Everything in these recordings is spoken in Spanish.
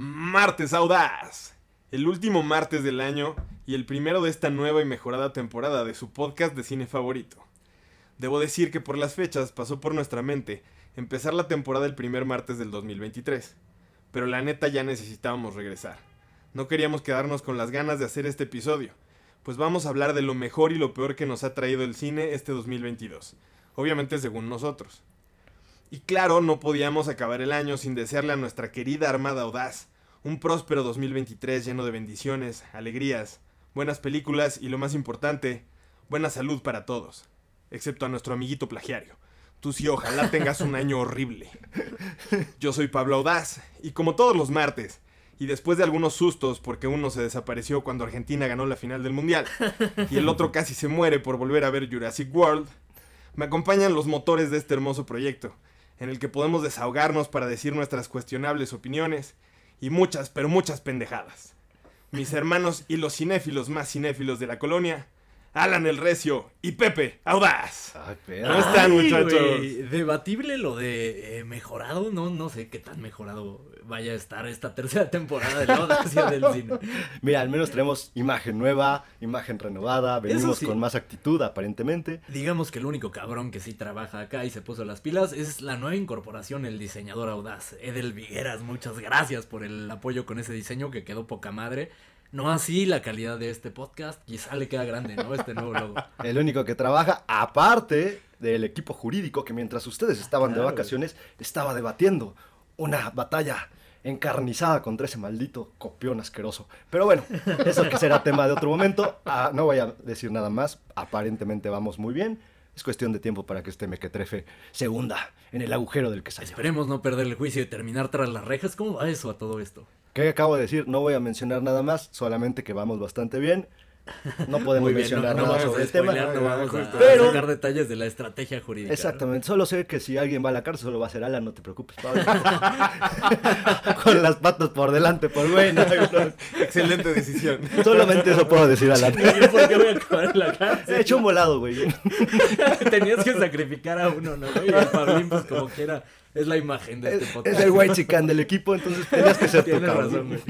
Martes Audaz, el último martes del año y el primero de esta nueva y mejorada temporada de su podcast de cine favorito. Debo decir que por las fechas pasó por nuestra mente empezar la temporada el primer martes del 2023, pero la neta ya necesitábamos regresar. No queríamos quedarnos con las ganas de hacer este episodio, pues vamos a hablar de lo mejor y lo peor que nos ha traído el cine este 2022, obviamente según nosotros. Y claro, no podíamos acabar el año sin desearle a nuestra querida Armada Audaz un próspero 2023 lleno de bendiciones, alegrías, buenas películas y lo más importante, buena salud para todos, excepto a nuestro amiguito plagiario. Tú sí, ojalá tengas un año horrible. Yo soy Pablo Audaz, y como todos los martes, y después de algunos sustos porque uno se desapareció cuando Argentina ganó la final del Mundial, y el otro casi se muere por volver a ver Jurassic World, me acompañan los motores de este hermoso proyecto, en el que podemos desahogarnos para decir nuestras cuestionables opiniones y muchas, pero muchas pendejadas. Mis hermanos y los cinéfilos más cinéfilos de la colonia, Alan el Recio y Pepe Audaz. ¿Cómo están, Ay, muchachos? Debatible lo de eh, mejorado, no, no sé qué tan mejorado vaya a estar esta tercera temporada de la Audacia del cine. Mira, al menos tenemos imagen nueva, imagen renovada, venimos sí. con más actitud aparentemente. Digamos que el único cabrón que sí trabaja acá y se puso las pilas es la nueva incorporación, el diseñador audaz, Edel Vigueras. Muchas gracias por el apoyo con ese diseño que quedó poca madre. No así la calidad de este podcast, quizá le queda grande, ¿no? Este nuevo logo. El único que trabaja, aparte del equipo jurídico que mientras ustedes estaban de vacaciones, estaba debatiendo una batalla encarnizada contra ese maldito copión asqueroso. Pero bueno, eso que será tema de otro momento. Ah, no voy a decir nada más. Aparentemente vamos muy bien. Es cuestión de tiempo para que este mequetrefe se hunda en el agujero del que salió. Esperemos no perder el juicio y terminar tras las rejas. ¿Cómo va eso a todo esto? ¿Qué acabo de decir? No voy a mencionar nada más, solamente que vamos bastante bien. No podemos bien, no, mencionar no nada vamos sobre a el tema. no vamos a, a Pero- sacar detalles de la estrategia jurídica. Exactamente, solo sé que si alguien va a la cárcel solo va a ser Alan, no te preocupes, Pablo. Con las patas por delante, por güey. no, no. Excelente decisión. Solamente eso puedo decir, Alan. ¿Y por qué voy a acabar en la He cárcel? hecho un volado, güey. Tenías que sacrificar a uno, ¿no? Y el Pablín, pues como quiera, es la imagen de este Es, podcast. es el güey chicán del equipo, entonces tenías que ser Tienes razón, güey.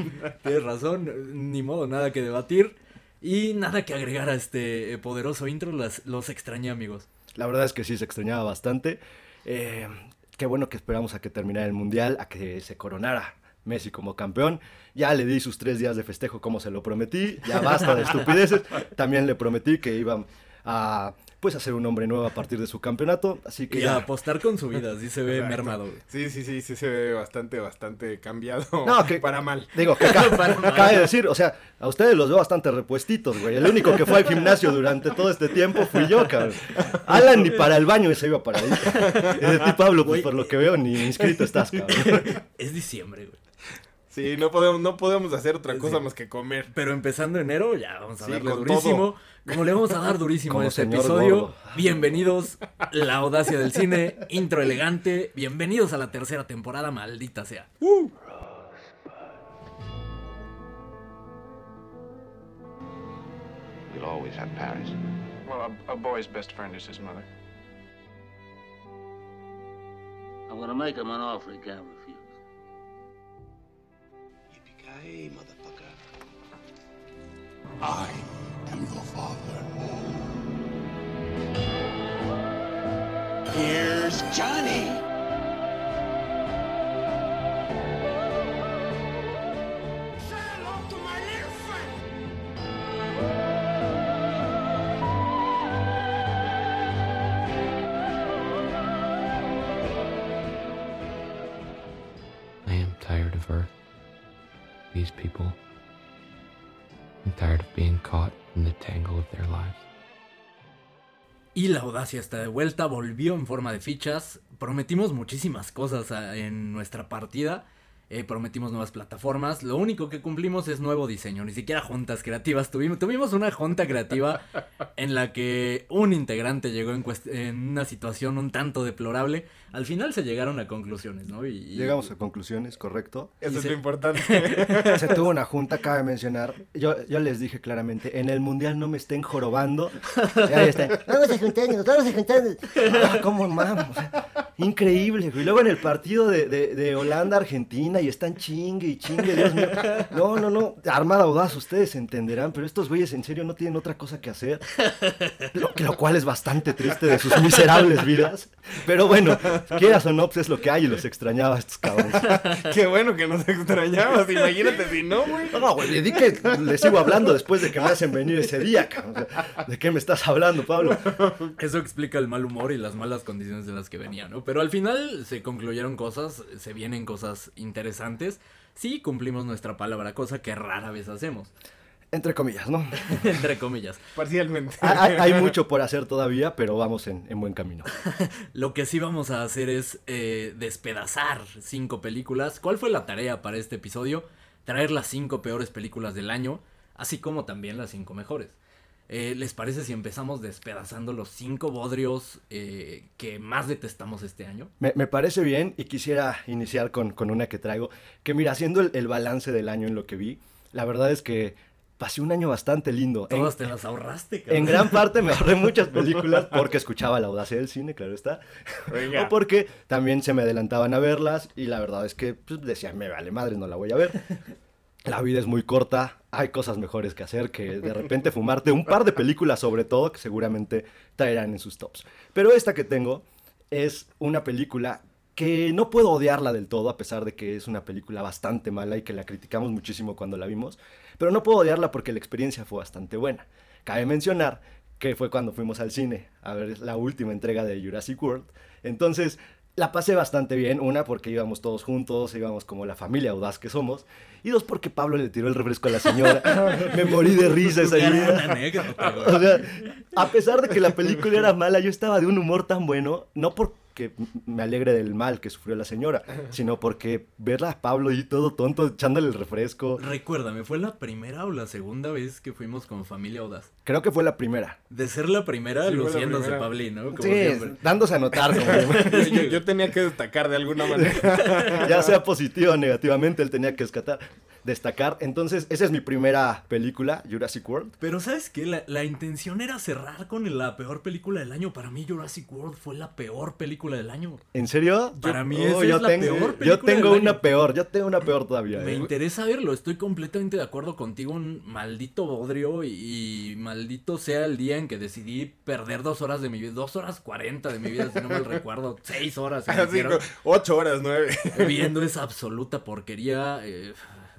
Tienes razón. Ni modo, nada que debatir. Y nada que agregar a este eh, poderoso intro. Las, los extrañé, amigos. La verdad es que sí se extrañaba bastante. Eh, qué bueno que esperamos a que terminara el mundial, a que se coronara Messi como campeón. Ya le di sus tres días de festejo como se lo prometí. Ya basta de estupideces. También le prometí que iba a pues a ser un hombre nuevo a partir de su campeonato. Así que Y a ya. apostar con su vida, así se ve Exacto. mermado, güey. Sí, sí, sí, sí se ve bastante, bastante cambiado. No, que- Para mal. Digo, que acá, Para mal. cabe decir, o sea, a ustedes los veo bastante repuestitos, güey. El único que fue al gimnasio durante todo este tiempo fui yo, cabrón. Alan ni para el baño se iba para ahí. Y de ti, Pablo, pues Güey. por lo que veo, ni inscrito estás, cabrón. Es diciembre, güey. Sí, no podemos, no podemos hacer otra Sí. cosa más que comer. Pero empezando enero, ya vamos a Sí, darle durísimo. Como le vamos a dar durísimo Como a este episodio. gordo. Bienvenidos, la audacia del cine, intro elegante. Bienvenidos a la tercera temporada, maldita sea. We'll always have Paris. Well, a, a boy's best friend is his mother. I'm gonna make him an offer he can't refuse. Yippee-ki-yay, motherfucker. I am your father. Here's Johnny. I am tired of Earth. These people. I'm tired of being caught Y la audacia está de vuelta, volvió en forma de fichas. Prometimos muchísimas cosas a- en nuestra partida. Eh, prometimos nuevas plataformas. Lo único que cumplimos es nuevo diseño. Ni siquiera juntas creativas. Tuvimos, tuvimos una junta creativa en la que un integrante llegó en, una situación un tanto deplorable. Al final se llegaron a conclusiones, ¿no? Y, y- Llegamos a conclusiones, correcto. Eso es lo importante. Se tuvo una junta, cabe mencionar. Yo, yo les dije claramente, en el mundial no me estén jorobando. Y ahí está, vamos a juntarnos, vamos a juntarnos. Ah, ¿Cómo, mam? Increíble, güey. Luego en el partido de, de- de Holanda-Argentina y están chingue y chingue, Dios mío. No, no, no. Armada audaz, ustedes entenderán, pero estos güeyes en serio no tienen otra cosa que hacer. Lo, que- lo cual es bastante triste de sus miserables vidas. Pero bueno, quieras o no, pues es lo que hay y los extrañaba a estos cabrones. Qué bueno que nos extrañabas, imagínate si no, güey. No, güey, le di que le sigo hablando después de que me hacen venir ese día, cabrón. O sea, ¿De qué me estás hablando, Pablo? Eso explica el mal humor y las malas condiciones en las que venía, ¿no? Pero al final se concluyeron cosas, se vienen cosas interesantes. Sí, cumplimos nuestra palabra, cosa que rara vez hacemos, Entre comillas, ¿no? entre comillas. Parcialmente. Hay, hay mucho por hacer todavía, pero vamos en, en buen camino. Lo que sí vamos a hacer es eh, despedazar cinco películas. ¿Cuál fue la tarea para este episodio? Traer las cinco peores películas del año, así como también las cinco mejores. Eh, ¿Les parece si empezamos despedazando los cinco bodrios eh, que más detestamos este año? Me, me parece bien y quisiera iniciar con, con una que traigo. Que mira, haciendo el, el balance del año en lo que vi, la verdad es que pasé un año bastante lindo. En, Todas te las ahorraste, cabrón. en gran parte me ahorré muchas películas porque escuchaba la audacia del cine, claro está. Venga. O porque también se me adelantaban a verlas y la verdad es que pues, decía, me vale madre, no la voy a ver. La vida es muy corta, hay cosas mejores que hacer que de repente fumarte un par de películas sobre todo que seguramente traerán en sus tops. Pero esta que tengo es una película que no puedo odiarla del todo a pesar de que es una película bastante mala y que la criticamos muchísimo cuando la vimos, pero no puedo odiarla porque la experiencia fue bastante buena. Cabe mencionar que fue cuando fuimos al cine a ver la última entrega de Jurassic World. Entonces, la pasé bastante bien. Una, porque íbamos todos juntos, íbamos como la familia audaz que somos. Y dos, porque Pablo le tiró el refresco a la señora. Me morí de risa esa idea. anécdota. O sea, a pesar de que la película era mala, yo estaba de un humor tan bueno, no porque me alegre del mal que sufrió la señora, sino porque verla a Pablo y todo tonto echándole el refresco. Recuérdame, ¿fue la primera o la segunda vez que fuimos con familia audaz? Creo que fue la primera. De ser la primera, Sí, luciéndose primera. Pablín, ¿no? Como Sí, siempre. dándose a notar. como- yo, yo tenía que destacar de alguna manera. ya sea positivo o negativamente, él tenía que escatar, destacar. Entonces, esa es mi primera película, Jurassic World. Pero ¿sabes qué? La, la intención era cerrar con la peor película del año. Para mí Jurassic World fue la peor película del año. ¿En serio? Para mí Oh, esa yo es la tengo, peor Yo película tengo del una año. peor, yo tengo una peor todavía. Me ¿eh? interesa verlo, estoy completamente de acuerdo contigo, un maldito bodrio y, y maldito sea el día en que decidí perder dos horas de mi vida, dos horas cuarenta de mi vida, si no mal recuerdo, seis horas Así, ocho horas, nueve. viendo esa absoluta porquería, eh,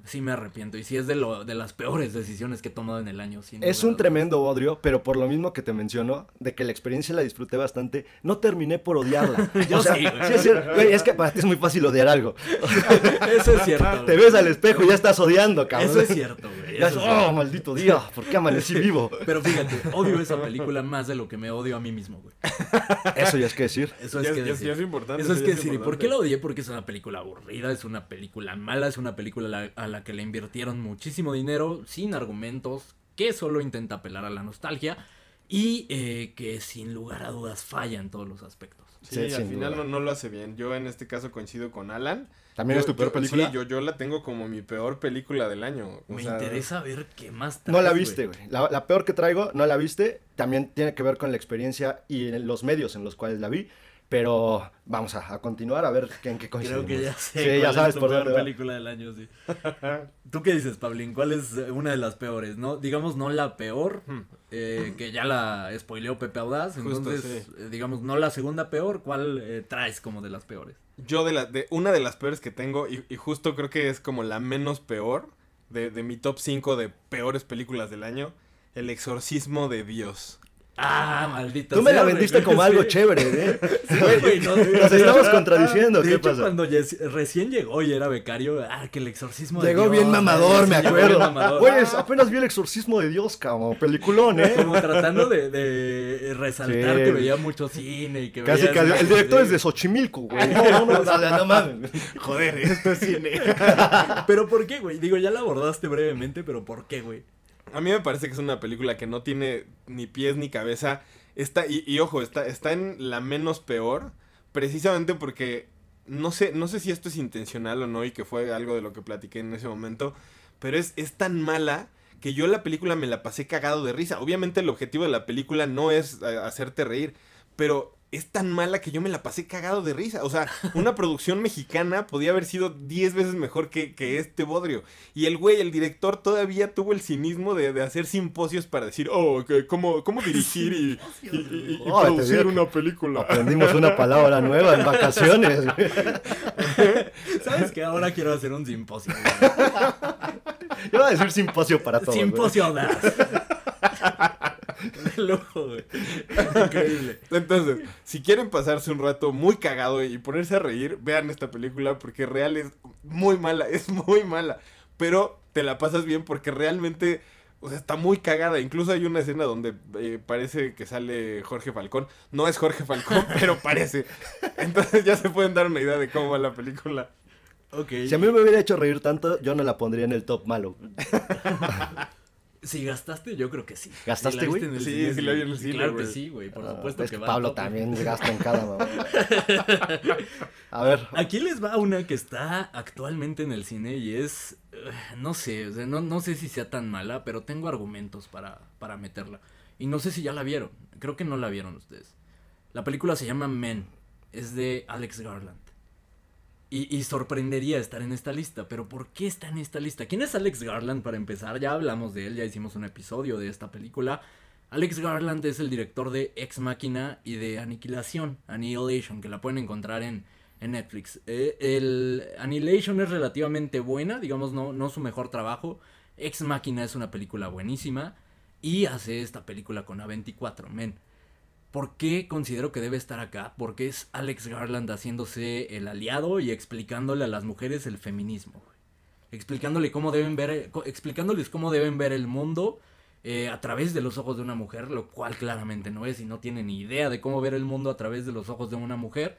sí me arrepiento y sí es de, lo, de las peores decisiones que he tomado en el año. sin Es un a tremendo bodrio, pero por lo mismo que te menciono, de que la experiencia la disfruté bastante, no terminé por odiarla. Yo o sea, sí, güey. sí es, cierto, güey, es que para ti es muy fácil odiar algo. Eso es cierto. Te güey. ves al espejo y ya estás odiando, cabrón. Eso es cierto, güey. Eso es, es cierto. oh, maldito día, ¿por qué amanecí vivo? Pero fíjate, odio esa película más de lo que me odio a mí mismo, güey. Eso ya es que decir. Eso es Ya- que ya- decir. ya es importante, Eso es que es decir. ¿Y por qué la odié? Porque es una película aburrida, es una película mala, es una película a la, a la que le invirtieron muchísimo dinero, sin argumentos, que solo intenta apelar a la nostalgia y eh, que sin lugar a dudas falla en todos los aspectos. Sí, Sí, al final no, no lo hace bien. Yo en este caso coincido con Alan. ¿También Yo- es tu peor yo- película? Sí, yo, yo la tengo como mi peor película del año. O Me sea, interesa ver qué más No la traes, viste, güey. La, la peor que traigo, no la viste. También tiene que ver con la experiencia y en los medios en los cuales la vi. Pero vamos a, a continuar a ver en qué Creo coincidimos. que ya sé. Sí, cuál ya es sabes tu por peor dónde va. película del año, sí. ¿Tú qué dices, Pablín? ¿Cuál es eh, una de las peores, no? Digamos, no la peor, eh, que ya la spoileó Pepe Audaz. Justo, Entonces, sí. eh, digamos, no la segunda peor, ¿cuál eh, traes como de las peores? Yo de, la, de una de las peores que tengo, y, y justo creo que es como la menos peor, de, de mi top 5 de peores películas del año, El exorcismo de Dios. Ah, maldita Tú me sea, la vendiste como algo Sí. chévere, ¿eh? Güey, güey, no, Nos estamos contradiciendo, De ¿qué hecho, pasa? cuando recién llegó y era becario, ah, que el exorcismo de Llegó Dios, bien mamador, sí, me acuerdo. mamador. Güey, es- apenas vi el exorcismo de Dios, cabrón. Peliculón, ¿eh? Como tratando de, de resaltar Sí. que veía mucho cine y que Casi, veía... casi. El director Sí. es de Xochimilco, güey. No, no, no, no mames. Joder, esto es cine. Pero ¿por qué, güey? Digo, ya la abordaste brevemente, pero ¿por qué, güey? A mí me parece que es una película que no tiene ni pies ni cabeza. Está, y, ojo, está, está en la menos peor. Precisamente porque no sé, no sé si esto es intencional o no, y que fue algo de lo que platiqué en ese momento. Pero es, es tan mala que yo la película me la pasé cagado de risa. Obviamente el objetivo de la película no es eh, hacerte reír. Pero es tan mala que yo me la pasé cagado de risa. O sea, una producción mexicana podía haber sido 10 veces mejor que, que este bodrio. Y el güey, el director, todavía tuvo el cinismo de, de hacer simposios para decir, oh, cómo, cómo dirigir y, y- y- y Oh, producir una película. Aprendimos una palabra nueva en vacaciones. ¿Sabes que Ahora quiero hacer un simposio. güey. Iba a decir simposio para todos. simposio. De lujo, güey. Increíble. Entonces, si quieren pasarse un rato muy cagado y ponerse a reír, vean esta película porque real es muy mala, es muy mala. Pero te la pasas bien porque realmente, o sea, está muy cagada. Incluso hay una escena donde eh, parece que sale Jorge Falcón. No es Jorge Falcón, pero parece. Entonces ya se pueden dar una idea de cómo va la película. Si a mí me hubiera hecho reír tanto, yo no la pondría en el top malo. Si gastaste, yo creo que sí. ¿Gastaste, güey? Sí, cine, sí vi en el cine, Claro que sí, güey. Por Ah, supuesto es que que va Pablo también gasta en cada mamá. A ver, Aquí les va una que está actualmente en el cine y es, eh, no sé, o sea, no, no sé si sea tan mala, pero tengo argumentos para, para meterla. Y no sé si ya la vieron, creo que no la vieron ustedes. La película se llama Men, es de Alex Garland. Y, sorprendería estar en esta lista, pero ¿por qué está en esta lista? ¿Quién es Alex Garland para empezar? Ya hablamos de él, ya hicimos un episodio de esta película. Alex Garland es el director de Ex Machina y de Aniquilación, Annihilation, que la pueden encontrar en, en Netflix. Eh, el Annihilation es relativamente buena, digamos, no, no su mejor trabajo. Ex Machina es una película buenísima. Y hace esta película con A24, men. ¿Por qué considero que debe estar acá? Porque es Alex Garland haciéndose el aliado y explicándole a las mujeres el feminismo. Explicándole cómo deben ver, explicándoles cómo deben ver el mundo eh, a través de los ojos de una mujer, lo cual claramente no es y no tiene ni idea de cómo ver el mundo a través de los ojos de una mujer,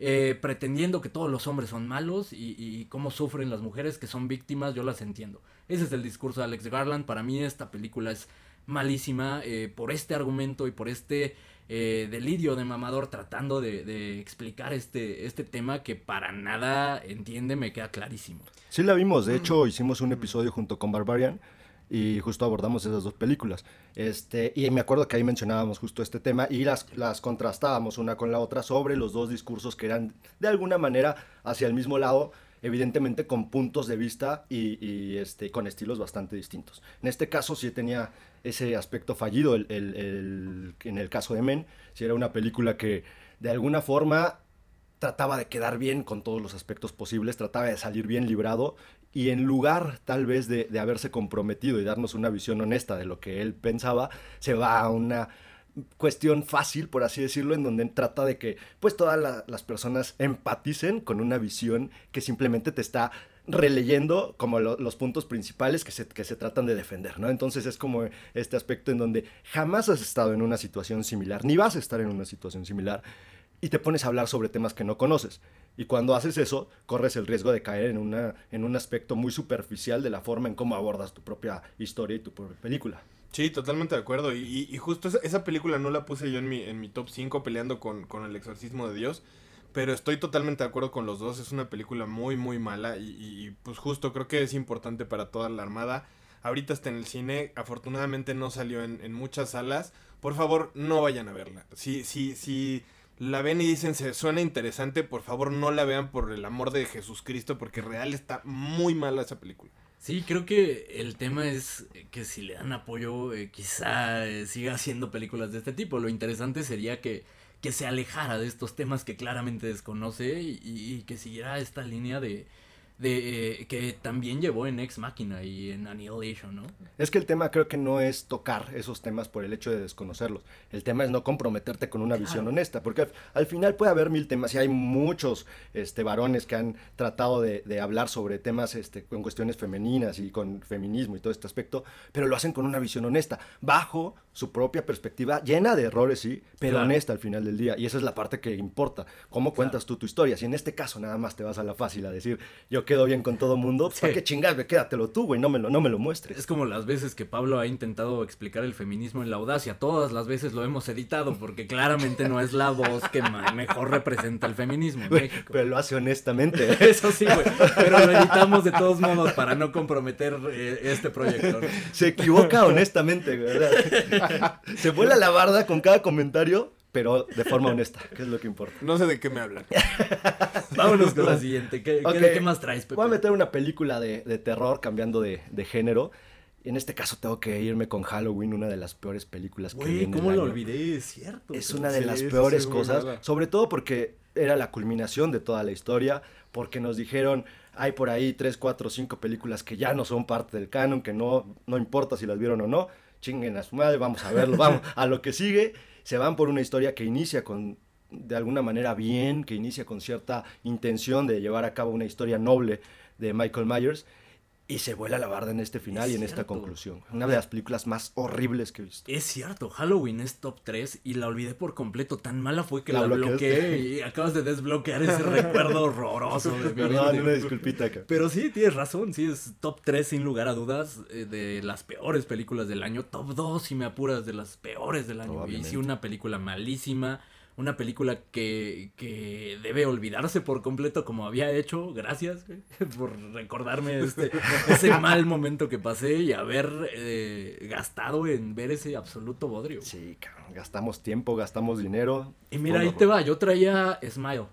eh, pretendiendo que todos los hombres son malos y, y cómo sufren las mujeres que son víctimas, yo las entiendo. Ese es el discurso de Alex Garland. Para mí esta película es malísima eh, por este argumento y por este eh, delirio de mamador tratando de, de explicar este, este tema que para nada entiende, me queda clarísimo. sí la vimos. De hecho, hicimos un episodio junto con Barbarian y justo abordamos esas dos películas. Este, y me acuerdo que ahí mencionábamos justo este tema y las, las contrastábamos una con la otra sobre los dos discursos que eran de alguna manera hacia el mismo lado, evidentemente con puntos de vista y, y, este, con estilos bastante distintos. En este caso sí tenía ese aspecto fallido el, el- en el caso de Men, si era una película que de alguna forma trataba de quedar bien con todos los aspectos posibles, trataba de salir bien librado y en lugar tal vez de, de haberse comprometido y darnos una visión honesta de lo que él pensaba, se va a una cuestión fácil, por así decirlo, en donde trata de que pues todas la- las personas empaticen con una visión que simplemente te está releyendo como lo- los puntos principales que se, que se tratan de defender, ¿no? Entonces es como este aspecto en donde jamás has estado en una situación similar, ni vas a estar en una situación similar, y te pones a hablar sobre temas que no conoces. Y cuando haces eso, corres el riesgo de caer en, una, en un aspecto muy superficial de la forma en cómo abordas tu propia historia y tu propia película. Sí, totalmente de acuerdo. Y, y- justo esa, esa película no la puse yo en mi, en mi top 5 peleando con, con El Exorcismo de Dios. Pero estoy totalmente de acuerdo con los dos. Es una película muy, muy mala. Y, y- pues justo creo que es importante para toda la armada. Ahorita está en el cine. Afortunadamente no salió en, muchas salas. Por favor, no vayan a verla. Si, si, si la ven y dicen se suena interesante, por favor no la vean por el amor de Jesucristo. Porque real está muy mala esa película. Sí, creo que el tema es que si le dan apoyo, eh, quizá eh, siga haciendo películas de este tipo. Lo interesante sería que, que se alejara de estos temas que claramente desconoce y, y- que siguiera esta línea de, de eh, que también llevó en Ex Machina y en Annihilation, ¿no? Es que el tema creo que no es tocar esos temas por el hecho de desconocerlos. El tema es no comprometerte con una visión honesta, porque al, al final puede haber mil temas y hay muchos este, varones que han tratado de, de hablar sobre temas este, con cuestiones femeninas y con feminismo y todo este aspecto, pero lo hacen con una visión honesta, bajo su propia perspectiva, llena de errores, sí, pero Claro. honesta al final del día. Y esa es la parte que importa, cómo cuentas tú tu historia. Si en este caso nada más te vas a la fácil a decir, yo quedo bien con todo mundo, ¿para Sí. qué chingas? Quédatelo tú, güey, no me lo, no me lo muestres. Es como las veces que Pablo ha intentado explicar el feminismo en la audacia. Todas las veces lo hemos editado porque claramente no es la voz que mejor representa el feminismo en México. pero lo hace honestamente. Eso sí, güey. Pero lo editamos de todos modos para no comprometer eh, este proyecto. ¿no? Se equivoca honestamente, ¿verdad? Se vuela la barda con cada comentario, pero de forma honesta, que es lo que importa. No sé de qué me hablan. Vámonos con la siguiente. ¿Qué, qué- Ok, qué más traes, Pepe? Voy a meter una película de, de terror cambiando de, de género. En este caso tengo que irme con Halloween, una de las peores películas que vi Güey, en ¿cómo el lo año. olvidé? Es cierto. Es una de sí, las peores sí, cosas, mala. sobre todo porque era la culminación de toda la historia, porque nos dijeron, hay por ahí tres, cuatro, cinco películas que ya no son parte del canon, que no, no importa si las vieron o no, chinguen a su madre, vamos a verlo, vamos a lo que sigue, se van por una historia que inicia con, de alguna manera bien, que inicia con cierta intención de llevar a cabo una historia noble de Michael Myers, y se vuela la barda en este final Es y en esta conclusión. Una de las películas más horribles que he visto. Es cierto, Halloween es top 3 y la olvidé por completo. Tan mala fue que La bloqueé y acabas de desbloquear ese recuerdo horroroso de mi una disculpita acá. Pero sí, tienes razón, sí, es top 3 sin lugar a dudas eh, de las peores películas del año. Top 2, si me apuras, de las peores del año. Y sí, una película malísima, una película que, que debe olvidarse por completo como había hecho. Gracias güey, por recordarme este, ese mal momento que pasé y haber eh, gastado en ver ese absoluto bodrio. Sí, cabrón, gastamos tiempo, gastamos dinero. Y mira, ahí te va, yo traía Smile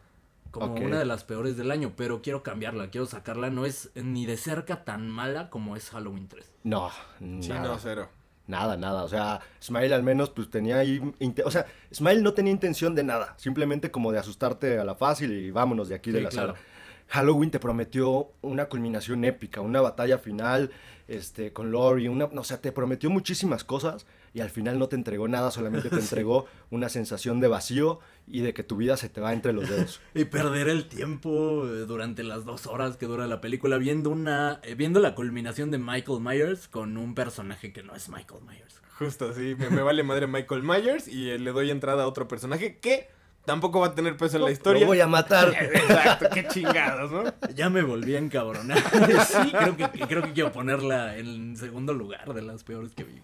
como una de las peores del año, pero quiero cambiarla, quiero sacarla, no es ni de cerca tan mala como es Halloween 3. No, Sí, nada, no, cero. Nada, nada. O sea, Smile al menos pues tenía ahí... O sea, Smile no tenía intención de nada. Simplemente como de asustarte a la fácil y vámonos de aquí de la claro. sala. Halloween te prometió una culminación épica, una batalla final este, con Laurie, una, o sea, te prometió muchísimas cosas y al final no te entregó nada, solamente te entregó una sensación de vacío y de que tu vida se te va entre los dedos. Y perder el tiempo eh, durante las dos horas que dura la película viendo una eh, viendo la culminación de Michael Myers con un personaje que no es Michael Myers. Justo, sí. Me, me vale madre Michael Myers y eh, le doy entrada a otro personaje que tampoco va a tener peso en la historia. Lo voy a matar. Exacto, qué chingados, ¿no? Ya me volví a encabronar. sí, creo que, creo que quiero ponerla en segundo lugar de las peores que vi.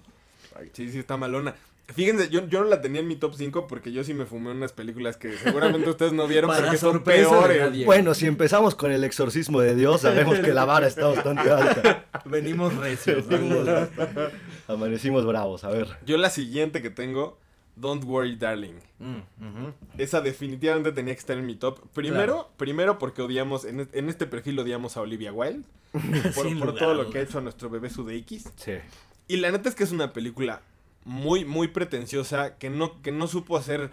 Sí, sí, está malona. Fíjense, yo, yo no la tenía en mi top 5 porque yo sí me fumé unas películas que seguramente ustedes no vieron, Para pero que son peores. Bueno, si empezamos con el exorcismo de Dios, sabemos que la vara está bastante alta. Venimos recios. Amanecimos bravos, a ver. Yo la siguiente que tengo, Don't Worry Darling. Mm. Esa definitivamente tenía que estar en mi top. Primero, primero porque odiamos, en, en este perfil odiamos a Olivia Wilde. Por, todo lo que ha hecho a nuestro bebé Sudeikis. Sí. Y la neta es que es una película muy, muy pretenciosa, que no, que no supo hacer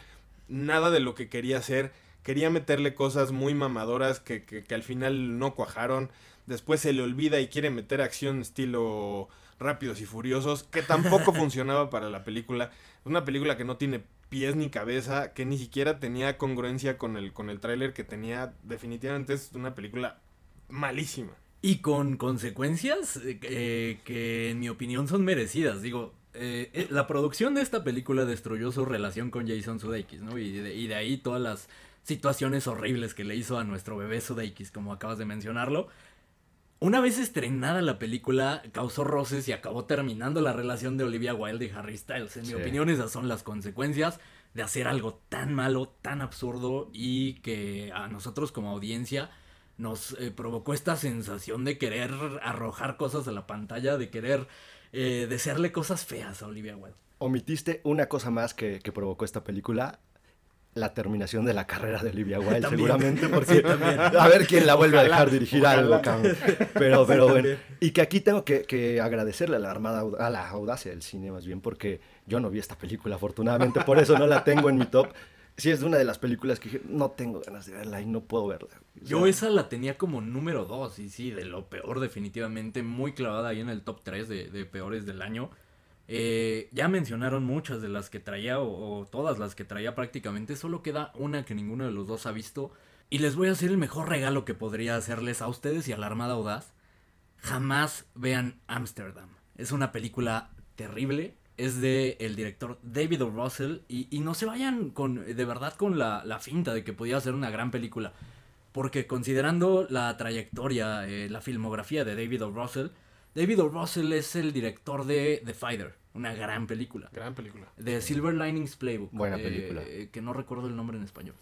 nada de lo que quería hacer. Quería meterle cosas muy mamadoras que, que, que al final no cuajaron. Después se le olvida y quiere meter acción estilo Rápidos y Furiosos, que tampoco funcionaba para la película. Una película que no tiene pies ni cabeza, que ni siquiera tenía congruencia con el, con el tráiler que tenía. Definitivamente es una película malísima. Y con consecuencias eh, eh, que en mi opinión son merecidas. Digo, eh, eh, la producción de esta película destruyó su relación con Jason Sudeikis, ¿no? Y de, y de ahí todas las situaciones horribles que le hizo a nuestro bebé Sudeikis, como acabas de mencionarlo. Una vez estrenada la película, causó roces y acabó terminando la relación de Olivia Wilde y Harry Styles. En mi opinión, esas son las consecuencias de hacer algo tan malo, tan absurdo y que a nosotros como audiencia nos eh, provocó esta sensación de querer arrojar cosas a la pantalla, de querer eh, desearle cosas feas a Olivia Wilde. Omitiste una cosa más que, que provocó esta película. La terminación de la carrera de Olivia Wilde, También. seguramente, porque a ver quién la vuelve a dejar dirigir algo, cabrón. Pero, pero bueno. Y que aquí tengo que, que agradecerle a la armada, a la audacia del cine, más bien, porque yo no vi esta película, afortunadamente, por eso no la tengo en mi top. Sí, es una de las películas que dije, no tengo ganas de verla y no puedo verla. O Yo esa la tenía como número 2 y sí, de lo peor definitivamente, muy clavada ahí en el top 3 de, de peores del año. Eh, ya mencionaron muchas de las que traía o, o todas las que traía prácticamente, solo queda una que ninguno de los dos ha visto. Y les voy a hacer el mejor regalo que podría hacerles a ustedes y a la Armada Audaz. Jamás vean Amsterdam. Es una película terrible. Es de el director David O. Russell. Y, y no se vayan con, de verdad con la, la finta de que podía ser una gran película. Porque considerando la trayectoria, eh, la filmografía de David O. Russell, David O. Russell es el director de The Fighter, una gran película. Gran película. De Silver Linings Playbook. Buena eh, película. que no recuerdo el nombre en español.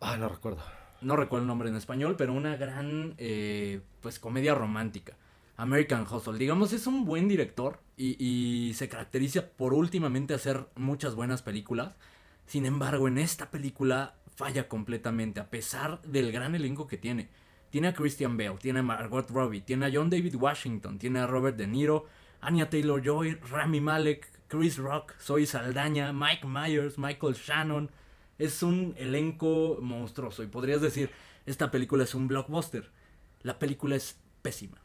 Ah, no recuerdo. No recuerdo el nombre en español, pero una gran, eh, pues, comedia romántica. American Hustle. Digamos, es un buen director y, se caracteriza por últimamente hacer muchas buenas películas. Sin embargo, en esta película falla completamente, a pesar del gran elenco que tiene. Tiene a Christian Bale, tiene a Margot Robbie, tiene a John David Washington, tiene a Robert De Niro, Anya Taylor Joy, Rami Malek, Chris Rock, Zoe Saldaña, Mike Myers, Michael Shannon. Es un elenco monstruoso y podrías decir, esta película es un blockbuster. La película es pésima.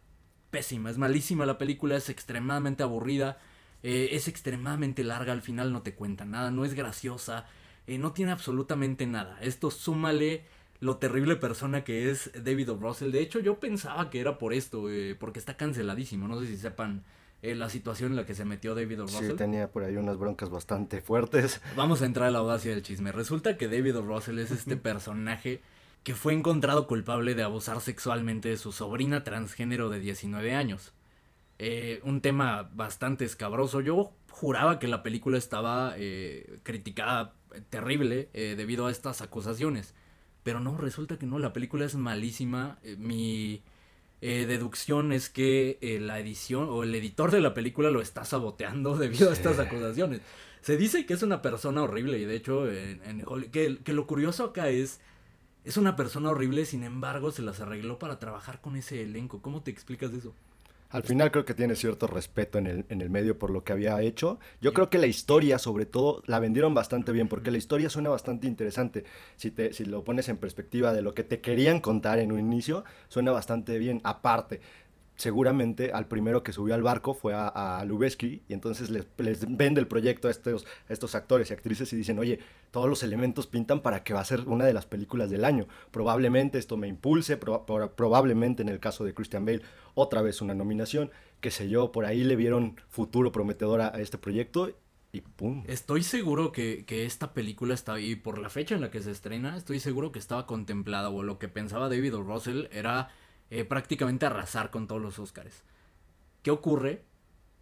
Pésima, es malísima la película, es extremadamente aburrida, eh, es extremadamente larga, al final no te cuenta nada, no es graciosa, eh, no tiene absolutamente nada. Esto súmale lo terrible persona que es David O. Russell. De hecho, yo pensaba que era por esto, eh, porque está canceladísimo. No sé si sepan eh, la situación en la que se metió David O. Russell. Sí, tenía por ahí unas broncas bastante fuertes. Vamos a entrar a la audacia del chisme. Resulta que David O. Russell es este personaje que fue encontrado culpable de abusar sexualmente de su sobrina transgénero de 19 años. Eh, un tema bastante escabroso. Yo juraba que la película estaba eh, criticada terrible eh, debido a estas acusaciones. Pero no, resulta que no, la película es malísima. Mi eh, deducción es que la edición o el editor de la película lo está saboteando debido a estas acusaciones. Se dice que es una persona horrible y de hecho en, que, que lo curioso acá es es una persona horrible, sin embargo se las arregló para trabajar con ese elenco. ¿Cómo te explicas eso? Al final creo que tiene cierto respeto en el, en el medio por lo que había hecho. Yo creo que la historia, sobre todo, la vendieron bastante bien, porque la historia suena bastante interesante. Si, te, si lo pones en perspectiva de lo que te querían contar en un inicio, suena bastante bien. Aparte, seguramente al primero que subió al barco fue a, a y entonces les, les vende el proyecto a estos, estos actores y actrices y dicen, oye, todos los elementos pintan para que va a ser una de las películas del año. Probablemente esto me impulse, pro- pro- probablemente en el caso de Christian Bale, otra vez una nominación, qué sé yo, por ahí le vieron futuro prometedor a, este proyecto y ¡pum! Estoy seguro que, que esta película está y por la fecha en la que se estrena, estoy seguro que estaba contemplada o lo que pensaba David O. Era eh, prácticamente arrasar con todos los Oscars. ¿Qué ocurre?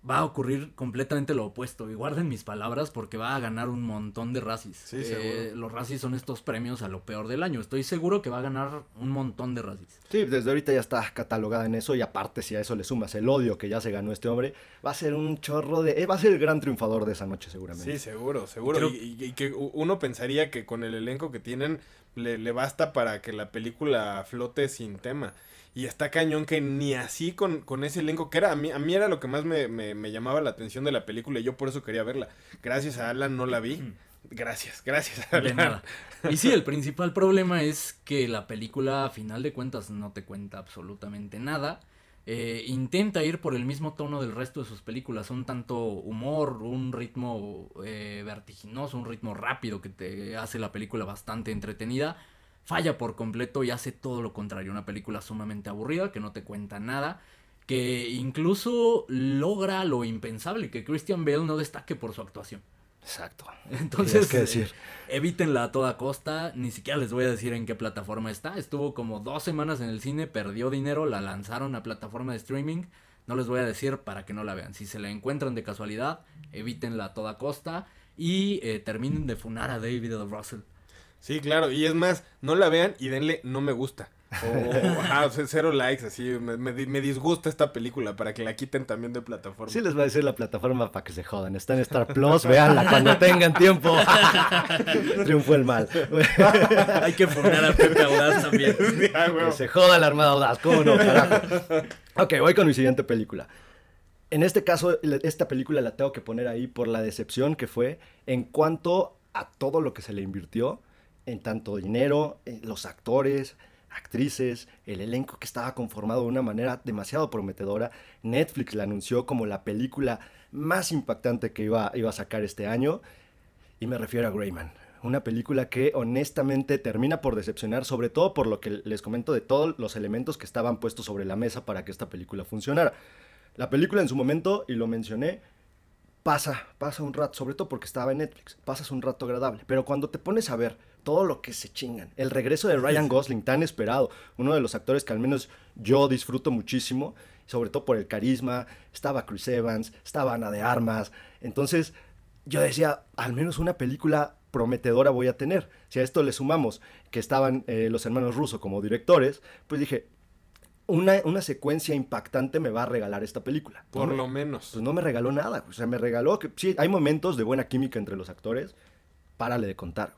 Va a ocurrir completamente lo opuesto. Y guarden mis palabras porque va a ganar un montón de Razzies. Sí, Eh, seguro. los Razzies son estos premios a lo peor del año. Estoy seguro que va a ganar un montón de Razzies. Sí, desde ahorita ya está catalogada en eso y aparte si a eso le sumas el odio que ya se ganó este hombre, va a ser un chorro de... eh, va a ser el gran triunfador de esa noche seguramente. Sí, seguro, seguro. Creo- Y, y- y que uno pensaría que con el elenco que tienen le, le basta para que la película flote sin tema. Y está cañón que ni así con, con ese elenco, que era a mí, a mí era lo que más me, me- me llamaba la atención de la película y yo por eso quería verla. Gracias a Alan no la vi. Gracias, gracias De Alan. nada. Y sí, el principal problema es que la película, a final de cuentas, no te cuenta absolutamente nada. Eh, intenta ir por el mismo tono del resto de sus películas. Un tanto humor, un ritmo eh, vertiginoso, un ritmo rápido que te hace la película bastante entretenida. Falla por completo y hace todo lo contrario. Una película sumamente aburrida que no te cuenta nada. Que incluso logra lo impensable, que Christian Bale no destaque por su actuación. Exacto. Entonces, que decir. eh, evítenla a toda costa. Ni siquiera les voy a decir en qué plataforma está. Estuvo como dos semanas en el cine, perdió dinero, la lanzaron a plataforma de streaming. No les voy a decir para que no la vean. Si se la encuentran de casualidad, evítenla a toda costa y eh, terminen de funar a David. Russell. Sí, claro. Y es más, no la vean y denle no me gusta. O, o, ajá, o sea, cero likes, así. Me, me me disgusta esta película para que la quiten también de plataforma. Sí les va a decir la plataforma para que se jodan. Está en Star Plus, véanla cuando tengan tiempo. Triunfó el mal. Hay que funar a Pepe Audaz también. Sí, ah, que se joda la Armada Audaz, ¿cómo no, carajo? Ok, voy con mi siguiente película. En este caso, esta película la tengo que poner ahí por la decepción que fue en cuanto a todo lo que se le invirtió, en tanto dinero, en los actores, actrices, el elenco que estaba conformado de una manera demasiado prometedora. Netflix la anunció como la película más impactante que iba, iba a sacar este año. Y me refiero a Greyman. Una película que honestamente termina por decepcionar, sobre todo por lo que les comento de todos los elementos que estaban puestos sobre la mesa para que esta película funcionara. La película en su momento, y lo mencioné, pasa, pasa un rato, sobre todo porque estaba en Netflix, pasas un rato agradable. Pero cuando te pones a ver todo lo que se chingan, el regreso de Ryan Gosling tan esperado, uno de los actores que al menos yo disfruto muchísimo, sobre todo por el carisma, estaba Chris Evans, estaba Ana de Armas, entonces yo decía, al menos una película prometedora voy a tener. Si a esto le sumamos que estaban eh, los hermanos Russo como directores, pues dije, una, una secuencia impactante me va a regalar esta película. Por No lo menos. pues no me regaló nada. O sea, me regaló que sí, hay momentos de buena química entre los actores. párale de contar.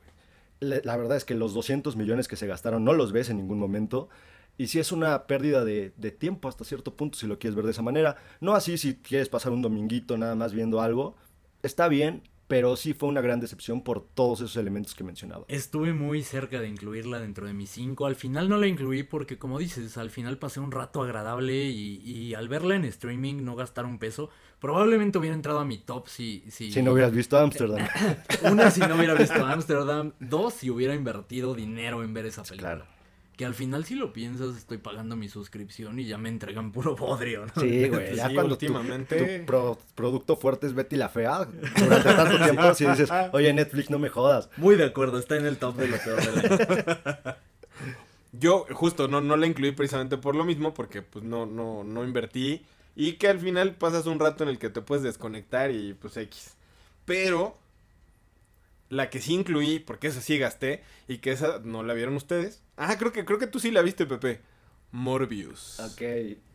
La verdad es que los 200 millones que se gastaron no los ves en ningún momento. Y sí es una pérdida de, de tiempo hasta cierto punto, si lo quieres ver de esa manera. No así si quieres pasar un dominguito nada más viendo algo. Está bien, pero sí fue una gran decepción por todos esos elementos que mencionaba. Estuve muy cerca de incluirla dentro de mis cinco. Al final no la incluí porque, como dices, al final pasé un rato agradable y, y al verla en streaming, no gastar un peso, probablemente hubiera entrado a mi top si... Si, Si no hubieras visto Amsterdam. Una, si no hubiera visto Amsterdam. Dos, si hubiera invertido dinero en ver esa película. Claro. Que al final, si lo piensas, estoy pagando mi suscripción y ya me entregan puro bodrio, ¿no? Sí, güey. Ya Sí, cuando tu- últimamente- tu, pro- producto fuerte es Betty la Fea, durante tanto tiempo, si dices, oye, Netflix, no me jodas. Muy de acuerdo, está en el top de lo peor año. Yo justo no, no la incluí precisamente por lo mismo, porque pues no, no, no invertí. Y que al final pasas un rato en el que te puedes desconectar y pues X. Pero la que sí incluí, porque esa sí gasté, y que esa no la vieron ustedes. Ah, creo que, creo que tú sí la viste, Pepe. Morbius. Ok.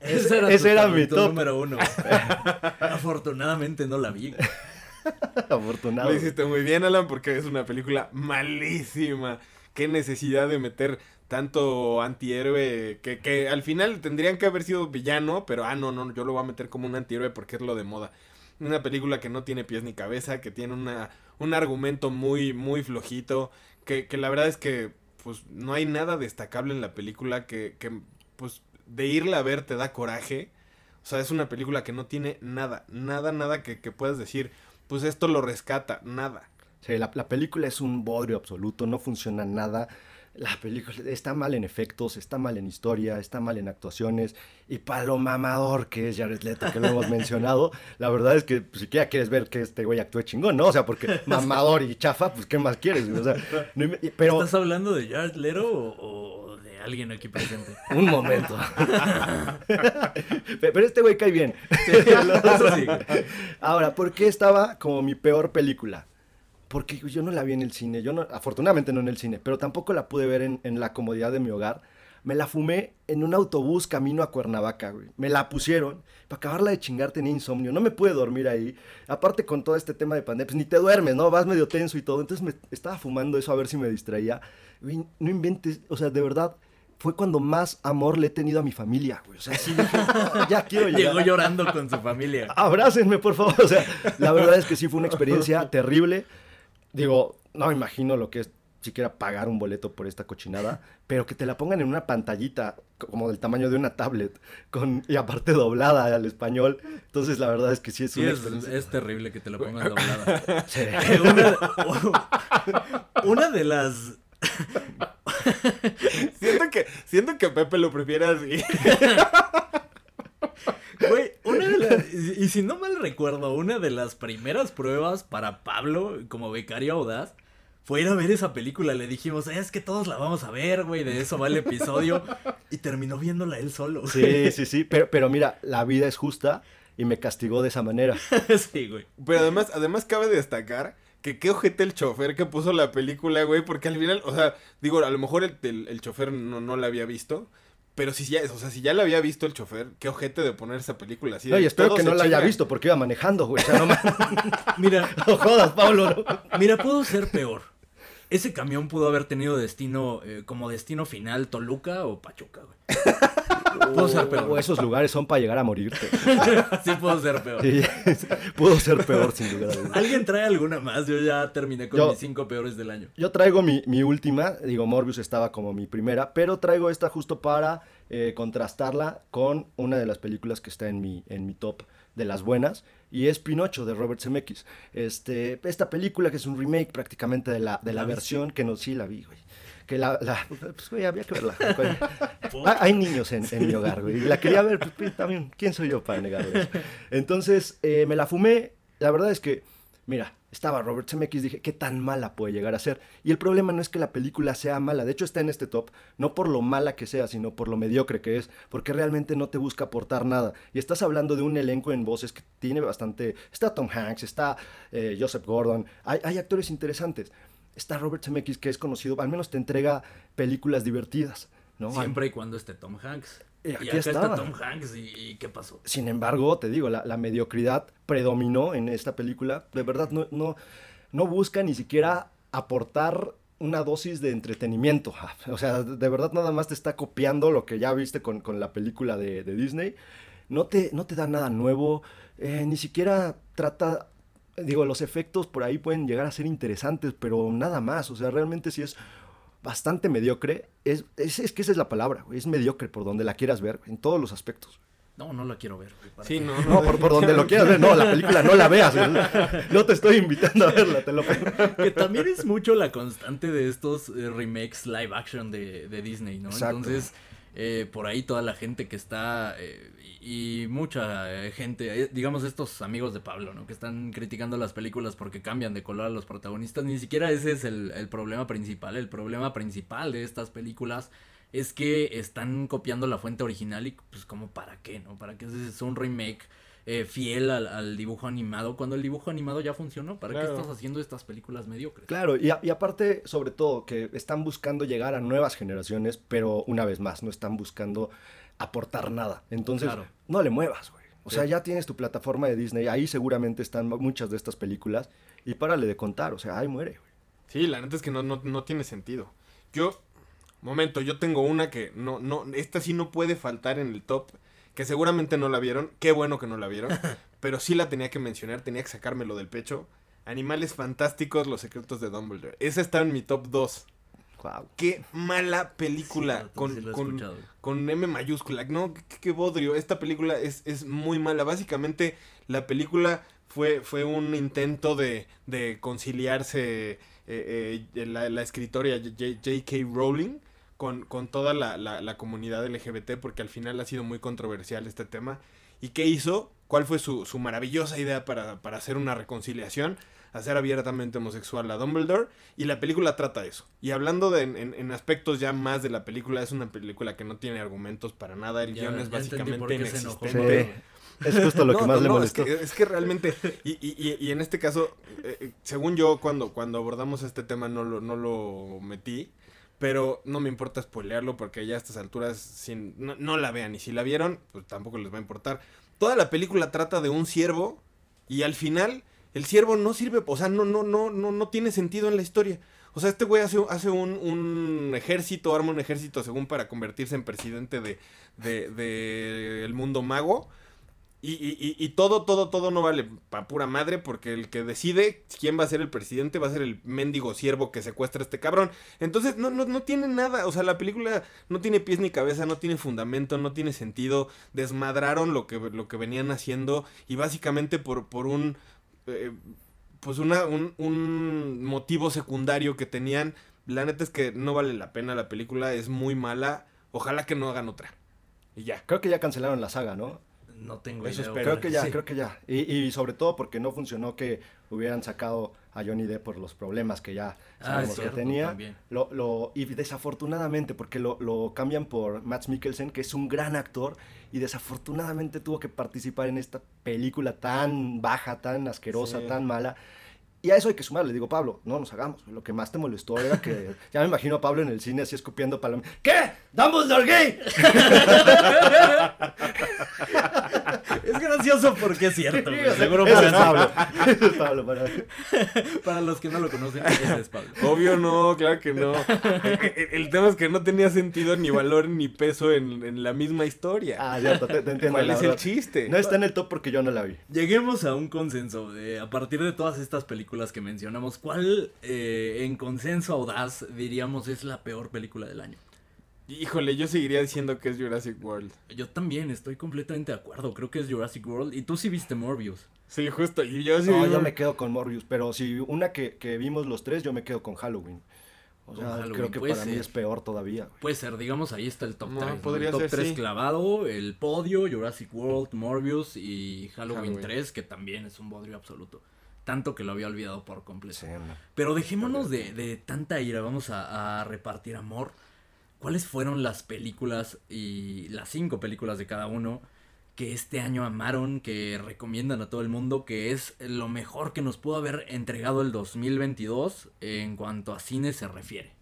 Ese era, Ese tu era mi top top. número uno. Afortunadamente no la vi. Afortunado. Lo hiciste muy bien, Alan, porque es una película malísima. Qué necesidad de meter tanto antihéroe que, que al final tendrían que haber sido villano, pero ah, no, no, yo lo voy a meter como un antihéroe porque es lo de moda. Una película que no tiene pies ni cabeza, que tiene una, un argumento muy, muy flojito, que, que la verdad es que pues no hay nada destacable en la película que, que pues de irla a ver te da coraje. O sea, es una película que no tiene nada, nada, nada que, que puedas decir, pues esto lo rescata, nada. Sí, la, la película es un bodrio absoluto, no funciona nada. La película está mal en efectos, está mal en historia, está mal en actuaciones. Y para lo mamador que es Jared Leto, que lo hemos mencionado, la verdad es que pues, si siquiera quieres ver que este güey actúe chingón, ¿no? O sea, porque mamador y chafa, pues ¿qué más quieres? güey? O sea, no im- pero ¿Estás hablando de Jared Leto o, o de alguien aquí presente? un momento. Pe- pero este güey cae bien. Eso sí. Ahora, ¿por qué estaba como mi peor película? Porque yo no la vi en el cine, yo no, afortunadamente no en el cine, pero tampoco la pude ver en, en la comodidad de mi hogar. Me la fumé en un autobús camino a Cuernavaca, güey. Me la pusieron. Para acabarla de chingar tenía insomnio. No me pude dormir ahí. Aparte con todo este tema de pandemia, pues ni te duermes, ¿no? Vas medio tenso y todo. Entonces me estaba fumando eso a ver si me distraía. Güey, no inventes, o sea, de verdad, fue cuando más amor le he tenido a mi familia, güey. O sea, sí dije, "Ah, ya quiero llegar. Llegó llorando con su familia. Abrácenme, por favor. O sea, la verdad es que sí fue una experiencia terrible. Digo, no me imagino lo que es siquiera pagar un boleto por esta cochinada, pero que te la pongan en una pantallita como del tamaño de una tablet, con, y aparte doblada al español. Entonces, la verdad es que sí es Sí, una es, terrible que te la pongan doblada. Sí. Una, una de las... Siento que, siento que Pepe lo prefiere así. Güey, una de las... Y si no mal recuerdo, una de las primeras pruebas para Pablo como becario audaz fue ir a ver esa película. Le dijimos, es que todos la vamos a ver, güey, de eso va el episodio. Y terminó viéndola él solo. Sí, sí, sí, pero, pero mira, la vida es justa y me castigó de esa manera. sí, güey. Pero además, además cabe destacar que qué ojete el chofer que puso la película, güey, porque al final, o sea, digo, a lo mejor el, el- el chofer no, no la había visto, pero si ya, o sea, si ya la había visto el chofer, qué ojete de poner esa película así. No, de y espero que no la haya visto porque iba manejando, güey. O sea, no, me- Mira, no jodas, Pablo. ¿no? Mira, pudo ser peor. Ese camión pudo haber tenido destino, eh, como destino final, Toluca o Pachuca, güey. Pudo ser O peor. esos lugares son para llegar a morirte. Sí, pudo ser peor. Sí, pudo ser peor, sin lugar a dudas. ¿Alguien trae alguna más? Yo ya terminé con Yo- mis cinco peores del año. Yo traigo mi, mi última, digo, Morbius estaba como mi primera, pero traigo esta justo para eh, contrastarla con una de las películas que está en mi, en mi top de las buenas, y es Pinocho de Robert Zemeckis. Este, esta película que es un remake prácticamente de la, de la versión que no, sí la vi, güey. Que la, la- pues, güey, había que verla. Ah, Hay niños en, en mi hogar, güey. Y la quería ver, pues, también, ¿quién soy yo para negarlo? eso? Entonces, eh, me la fumé. La verdad es que, mira, estaba Robert Zemeckis, dije, ¿qué tan mala puede llegar a ser? Y el problema no es que la película sea mala, de hecho está en este top, no por lo mala que sea, sino por lo mediocre que es, porque realmente no te busca aportar nada. Y estás hablando de un elenco en voces que tiene bastante... Está Tom Hanks, está eh, Joseph Gordon, hay, hay actores interesantes. Está Robert Zemeckis, que es conocido, al menos te entrega películas divertidas. ¿no? Siempre y cuando esté Tom Hanks. Y Y, aquí acá está. Tom Hanks y, y ¿qué pasó? Sin embargo, te digo, la, la mediocridad predominó en esta película. De verdad, no, no, no busca ni siquiera aportar una dosis de entretenimiento. O sea, de verdad nada más te está copiando lo que ya viste con, con la película de, de Disney. No te, no te da nada nuevo, eh, ni siquiera trata, digo, los efectos por ahí pueden llegar a ser interesantes, pero nada más. O sea, realmente sí es bastante mediocre. Es, es, es que esa es la palabra, güey, es mediocre por donde la quieras ver, en todos los aspectos. No, no la quiero ver. güey, ¿para Sí, qué? no, No, por, por donde lo quieras ver, no, la película no la veas. No te estoy invitando a verla, te lo. Que también es mucho la constante de estos eh, remakes live action de, de Disney, ¿no? Exacto. Entonces, eh, por ahí toda la gente que está, eh, y mucha eh, gente, eh, digamos estos amigos de Pablo, ¿no? Que están criticando las películas porque cambian de color a los protagonistas, ni siquiera ese es el, el problema principal. El problema principal de estas películas es que están copiando la fuente original y pues como para qué, ¿no? ¿Para qué es un remake eh, fiel al, al dibujo animado cuando el dibujo animado ya funcionó? ¿Para Claro. qué estás haciendo estas películas mediocres? Claro, y, a- y aparte, sobre todo, que están buscando llegar a nuevas generaciones, pero una vez más, no están buscando aportar nada. Entonces, Claro. no le muevas, güey. O Sí. sea, ya tienes tu plataforma de Disney, ahí seguramente están muchas de estas películas, y párale de contar, o sea, ahí muere, güey. Sí, la neta es que no, no, no tiene sentido. Yo, momento, yo tengo una que no, no, esta sí no puede faltar en el top, que seguramente no la vieron, qué bueno que no la vieron, pero sí la tenía que mencionar, tenía que sacármelo del pecho. Animales fantásticos, los secretos de Dumbledore. Esa está en mi top 2. Guau. Qué mala película Sí, con, sí con, con M mayúscula. No, qué, qué bodrio. Esta película es, es muy mala. Básicamente, la película fue, fue un intento de, de conciliarse eh, eh, la, la escritora J.K. Rowling con, con toda la, la- la comunidad LGBT, porque al final ha sido muy controversial este tema. ¿Y qué hizo? ¿Cuál fue su, su maravillosa idea para, para hacer una reconciliación? Hacer abiertamente homosexual a Dumbledore. Y la película trata eso. Y hablando de, en, en aspectos ya más de la película, es una película que no tiene argumentos para nada. El Ya- guion es básicamente qué se enojó. inexistente. Sí, es justo lo que No, más no, le no, molestó. Es que, es que realmente, y, y- y- y en este caso, eh, eh, según yo, cuando, cuando abordamos este tema no lo, no lo metí, pero no me importa spoilearlo porque ya a estas alturas sin, no, no la vean. Y si la vieron, pues tampoco les va a importar. Toda la película trata de un ciervo y al final el ciervo no sirve, o sea, no, no, no, no, no tiene sentido en la historia. O sea, este güey hace, hace un, un ejército, arma un ejército según para convertirse en presidente de, de, de el mundo mago. Y, y- y- todo, todo, todo no vale pa' pura madre porque el que decide quién va a ser el presidente va a ser el mendigo siervo que secuestra a este cabrón. Entonces no, no, no tiene nada, o sea, la película no tiene pies ni cabeza, no tiene fundamento, no tiene sentido. Desmadraron lo que, lo que venían haciendo y básicamente por, por un... eh, pues una, un, un motivo secundario que tenían. La neta es que no vale la pena la película, es muy mala. Ojalá que no hagan otra. Y ya. Creo que ya cancelaron la saga, ¿no? No tengo Eso idea. espero. Creo que ya, Sí. creo que ya. Y, y sobre todo porque no funcionó que hubieran sacado a Johnny Depp por los problemas que ya Ah, sabemos es cierto, que tenía. Lo, lo, y desafortunadamente, porque lo, lo cambian por Matt Mikkelsen, que es un gran actor, y desafortunadamente tuvo que participar en esta película tan baja, tan asquerosa, Sí. tan mala. Y a eso hay que sumar, le digo, Pablo, no nos hagamos. Lo que más te molestó era que ya me imagino a Pablo en el cine así escupiendo palomas. ¿Qué? ¡Dumbledore gay! Es gracioso porque es cierto. güey. Seguro es eso. Pablo. Es Pablo para- Para los que no lo conocen, ese es Pablo. Obvio no, claro que no. El, tema es que no tenía sentido ni valor ni peso en, en la misma historia. Ah, cierto, te, te entiendo. ¿Cuál es el chiste? No está en el top porque yo no la vi. Lleguemos a un consenso. de- a partir de todas estas películas que mencionamos, ¿cuál eh, en consenso audaz diríamos es la peor película del año? Híjole, yo seguiría diciendo que es Jurassic World. Yo también estoy completamente de acuerdo. Creo que es Jurassic World. Y tú sí viste Morbius. Sí, justo. Y yo sí. No, yo me quedo con Morbius, pero si una que, que vimos los tres, yo me quedo con Halloween. O sea, Halloween, creo que puede para mí es peor todavía. güey. Puede ser, digamos, ahí está el top No, 3. podría el top ser, 3 sí. clavado, el podio, Jurassic World, Morbius y Halloween, Halloween. 3, que también es un bodrio absoluto. Tanto que lo había olvidado por completo. Sí, no. Pero dejémonos de, de tanta ira, vamos a, a repartir amor. ¿Cuáles fueron las películas y las cinco películas de cada uno que este año amaron, que recomiendan a todo el mundo, que es lo mejor que nos pudo haber entregado el 2022 en cuanto a cine se refiere?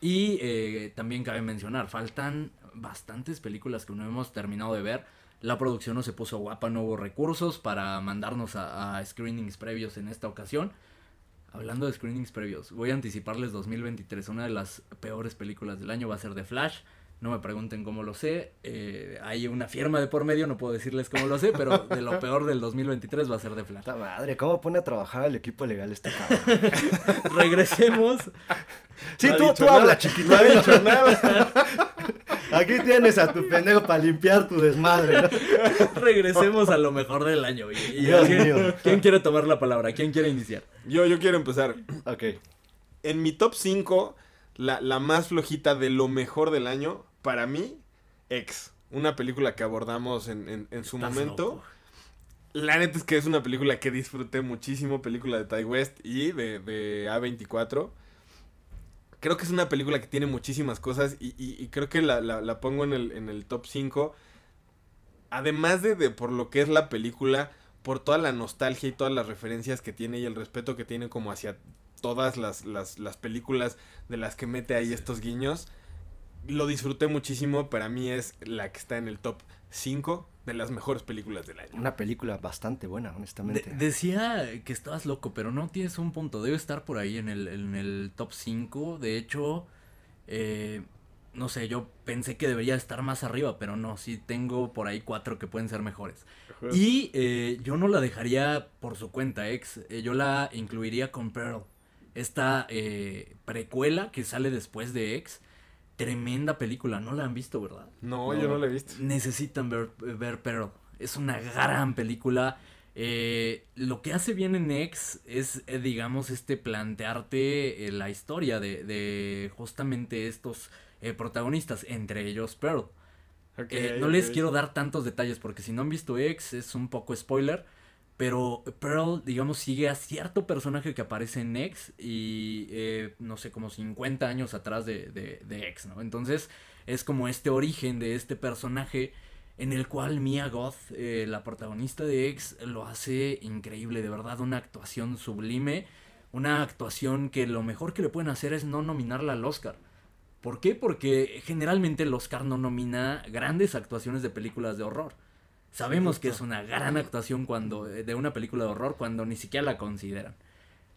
Y eh, también cabe mencionar, faltan bastantes películas que no hemos terminado de ver. La producción no se puso guapa, no hubo recursos para mandarnos a, a screenings previos en esta ocasión. Hablando de screenings previos, voy a anticiparles 2023. Una de las peores películas del año va a ser The Flash. No me pregunten cómo lo sé. eh, hay una firma de por medio, no puedo decirles cómo lo sé, pero de lo peor del 2023 va a ser The Flash. Puta madre, ¿cómo pone a trabajar al equipo legal este cabrón? Regresemos. Sí, No tú, tú habla, chiquito. No ha dicho nada. Aquí tienes a tu pendejo para limpiar tu desmadre, ¿no? Regresemos a lo mejor del año. Y, y Dios ¿quién, mío. quién quiere tomar la palabra? ¿Quién quiere iniciar? Yo, yo quiero empezar. Ok. En mi top 5, la, la más flojita de lo mejor del año, para mí, X. Una película que abordamos en, en- en su Estás momento. loco. La neta es que es una película que disfruté muchísimo, película de Ty West y de, de A24. Creo que es una película que tiene muchísimas cosas y, y- y creo que la, la- la pongo en el, en el top 5. Además de, de por lo que es la película, por toda la nostalgia y todas las referencias que tiene y el respeto que tiene como hacia todas las, las, las películas de las que mete ahí estos guiños. Lo disfruté muchísimo, para mí es la que está en el top 5 de las mejores películas del año. Una película bastante buena, De- honestamente. decía que estabas loco, pero no tienes un punto. Debe estar por ahí en el, en el top 5. De hecho, eh, no sé, yo pensé que debería estar más arriba, pero no, sí tengo por ahí cuatro que pueden ser mejores. Y eh, yo no la dejaría por su cuenta, ex. Eh, yo la incluiría con Pearl. Esta eh, precuela que sale después de X. Tremenda película, no la han visto, ¿verdad? No, yo no la he visto. Necesitan ver, ver Pearl. Es una gran película. Eh, lo que hace bien en X es, eh, digamos, este plantearte eh, la historia de, de justamente estos protagonistas, entre ellos Pearl. Ok, Eh, no les quiero dar tantos detalles porque si no han visto X es un poco spoiler. Pero Pearl, digamos, sigue a cierto personaje que aparece en X y eh, no sé, como 50 años atrás de, de, de X, ¿no? Entonces es como este origen de este personaje en el cual Mia Goth, eh, la protagonista de X, lo hace increíble, de verdad, una actuación sublime, una actuación que lo mejor que le pueden hacer es no nominarla al Oscar. ¿Por qué? Porque generalmente el Oscar no nomina grandes actuaciones de películas de horror. Sabemos que es una gran actuación cuando eh, de una película de horror cuando ni siquiera la consideran.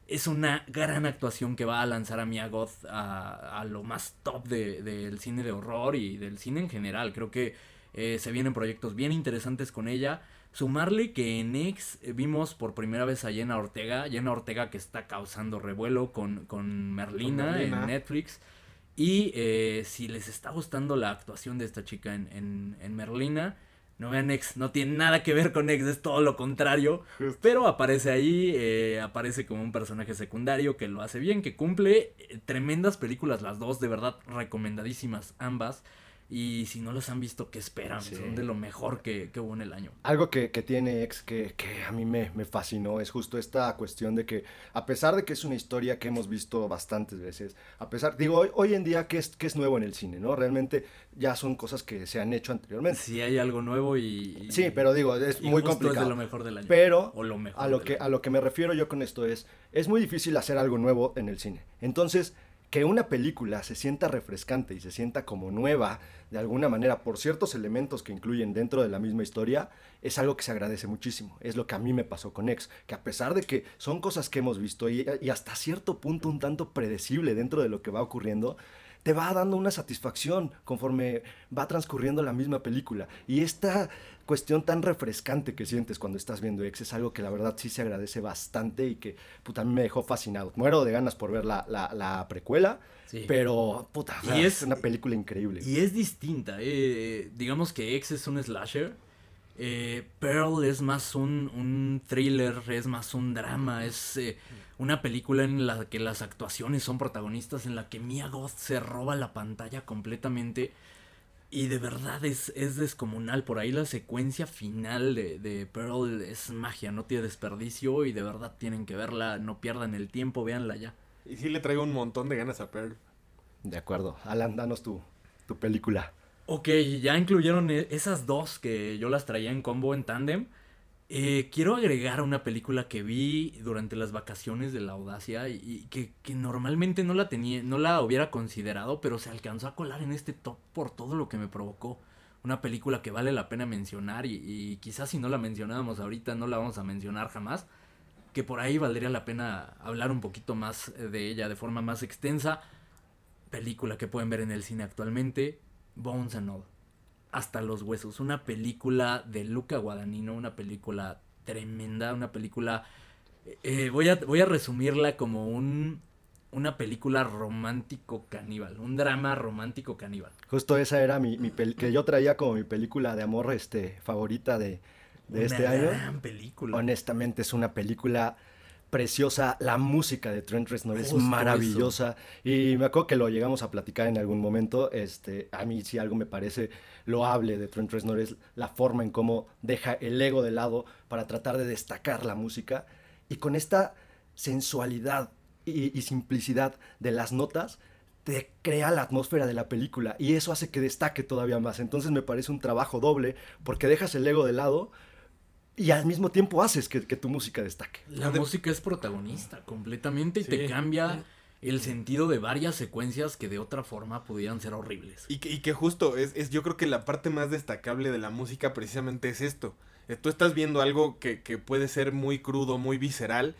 Es una gran actuación que va a lanzar a Mia Goth a, a lo más top de- del cine de horror y del cine en general. Creo que eh, se vienen proyectos bien interesantes con ella. Sumarle que en X eh, vimos por primera vez a Jenna Ortega. Jenna Ortega que está causando revuelo con, con Merlina, Con Merlina. en Netflix. Y eh, si les está gustando la actuación de esta chica en, en- en Merlina, no vean X, no tiene nada que ver con X, es todo lo contrario. Justo. Pero aparece ahí, eh, aparece como un personaje secundario que lo hace bien, que cumple eh, tremendas películas, las dos, de verdad, recomendadísimas ambas. Y si no las han visto, ¿qué esperan? Sí. Son de lo mejor que, que hubo en el año. Algo que, que tiene X que, que a mí me, me fascinó es justo esta cuestión de que, a pesar de que es una historia que hemos visto bastantes veces, a pesar, digo, hoy, hoy en día que es, que es nuevo en el cine, ¿no? Realmente ya son cosas que se han hecho anteriormente. Si hay algo nuevo y... y- Sí, pero digo, es muy complicado. Es de lo mejor del año. Pero O lo mejor a lo que año. a lo que me refiero yo con esto es es muy difícil hacer algo nuevo en el cine. Entonces, que una película se sienta refrescante y se sienta como nueva de alguna manera por ciertos elementos que incluyen dentro de la misma historia es algo que se agradece muchísimo. Es lo que a mí me pasó con X, que a pesar de que son cosas que hemos visto y, y hasta cierto punto un tanto predecible dentro de lo que va ocurriendo, te va dando una satisfacción conforme va transcurriendo la misma película. Y esta cuestión tan refrescante que sientes cuando estás viendo X es algo que la verdad sí se agradece bastante y que puta, a mí me dejó fascinado. Muero de ganas por ver la, la- la precuela, Sí. pero puta, Y es, es- una película increíble. Y es distinta. eh, digamos que X es un slasher. eh, Pearl es más un, un thriller, es más un drama. Es eh, una película en la que las actuaciones son protagonistas, en la que Mia Goth se roba la pantalla completamente. Y de verdad es, es descomunal. Por ahí la secuencia final de, de Pearl es magia, no tiene desperdicio. Y de verdad tienen que verla. No pierdan el tiempo, véanla ya. Y sí le traigo un montón de ganas a Pearl. De acuerdo. Alan, danos tu, tu película. Ok, ya incluyeron e- esas dos que yo las traía en combo en tándem. Eh, quiero agregar una película que vi durante las vacaciones de la audacia y, que, normalmente no la tenía, no la hubiera considerado, pero se alcanzó a colar en este top por todo lo que me provocó. Una película que vale la pena mencionar y, y quizás si no la mencionábamos ahorita no la vamos a mencionar jamás. que por ahí valdría la pena hablar un poquito más eh, de ella de forma más extensa. Película que pueden ver en el cine actualmente, Bones and All. Hasta los huesos. Una película de Luca Guadagnino, una película tremenda, una película... eh, voy, a, voy a resumirla como un, una película romántico caníbal, un drama romántico caníbal. Justo esa era mi, mi que yo traía como mi película de amor este, favorita de, de Una este año. gran película. Honestamente es una película preciosa. La música de Trent Reznor es maravillosa. Y me acuerdo que lo llegamos a platicar en algún momento. Este, a mí si algo me parece loable de Trent Reznor es la forma en cómo deja el ego de lado para tratar de destacar la música. Y con esta sensualidad y, y simplicidad de las notas, te crea la atmósfera de la película y eso hace que destaque todavía más. Entonces me parece un trabajo doble porque dejas el ego de lado y al mismo tiempo haces que, que tu música destaque. La música es protagonista completamente y te cambia el sentido de varias secuencias que de otra forma pudieran ser horribles. Y que, y que justo es, es, yo creo que la parte más destacable de la música precisamente es esto. Eh, Tú estás viendo algo que, que puede ser muy crudo, muy visceral,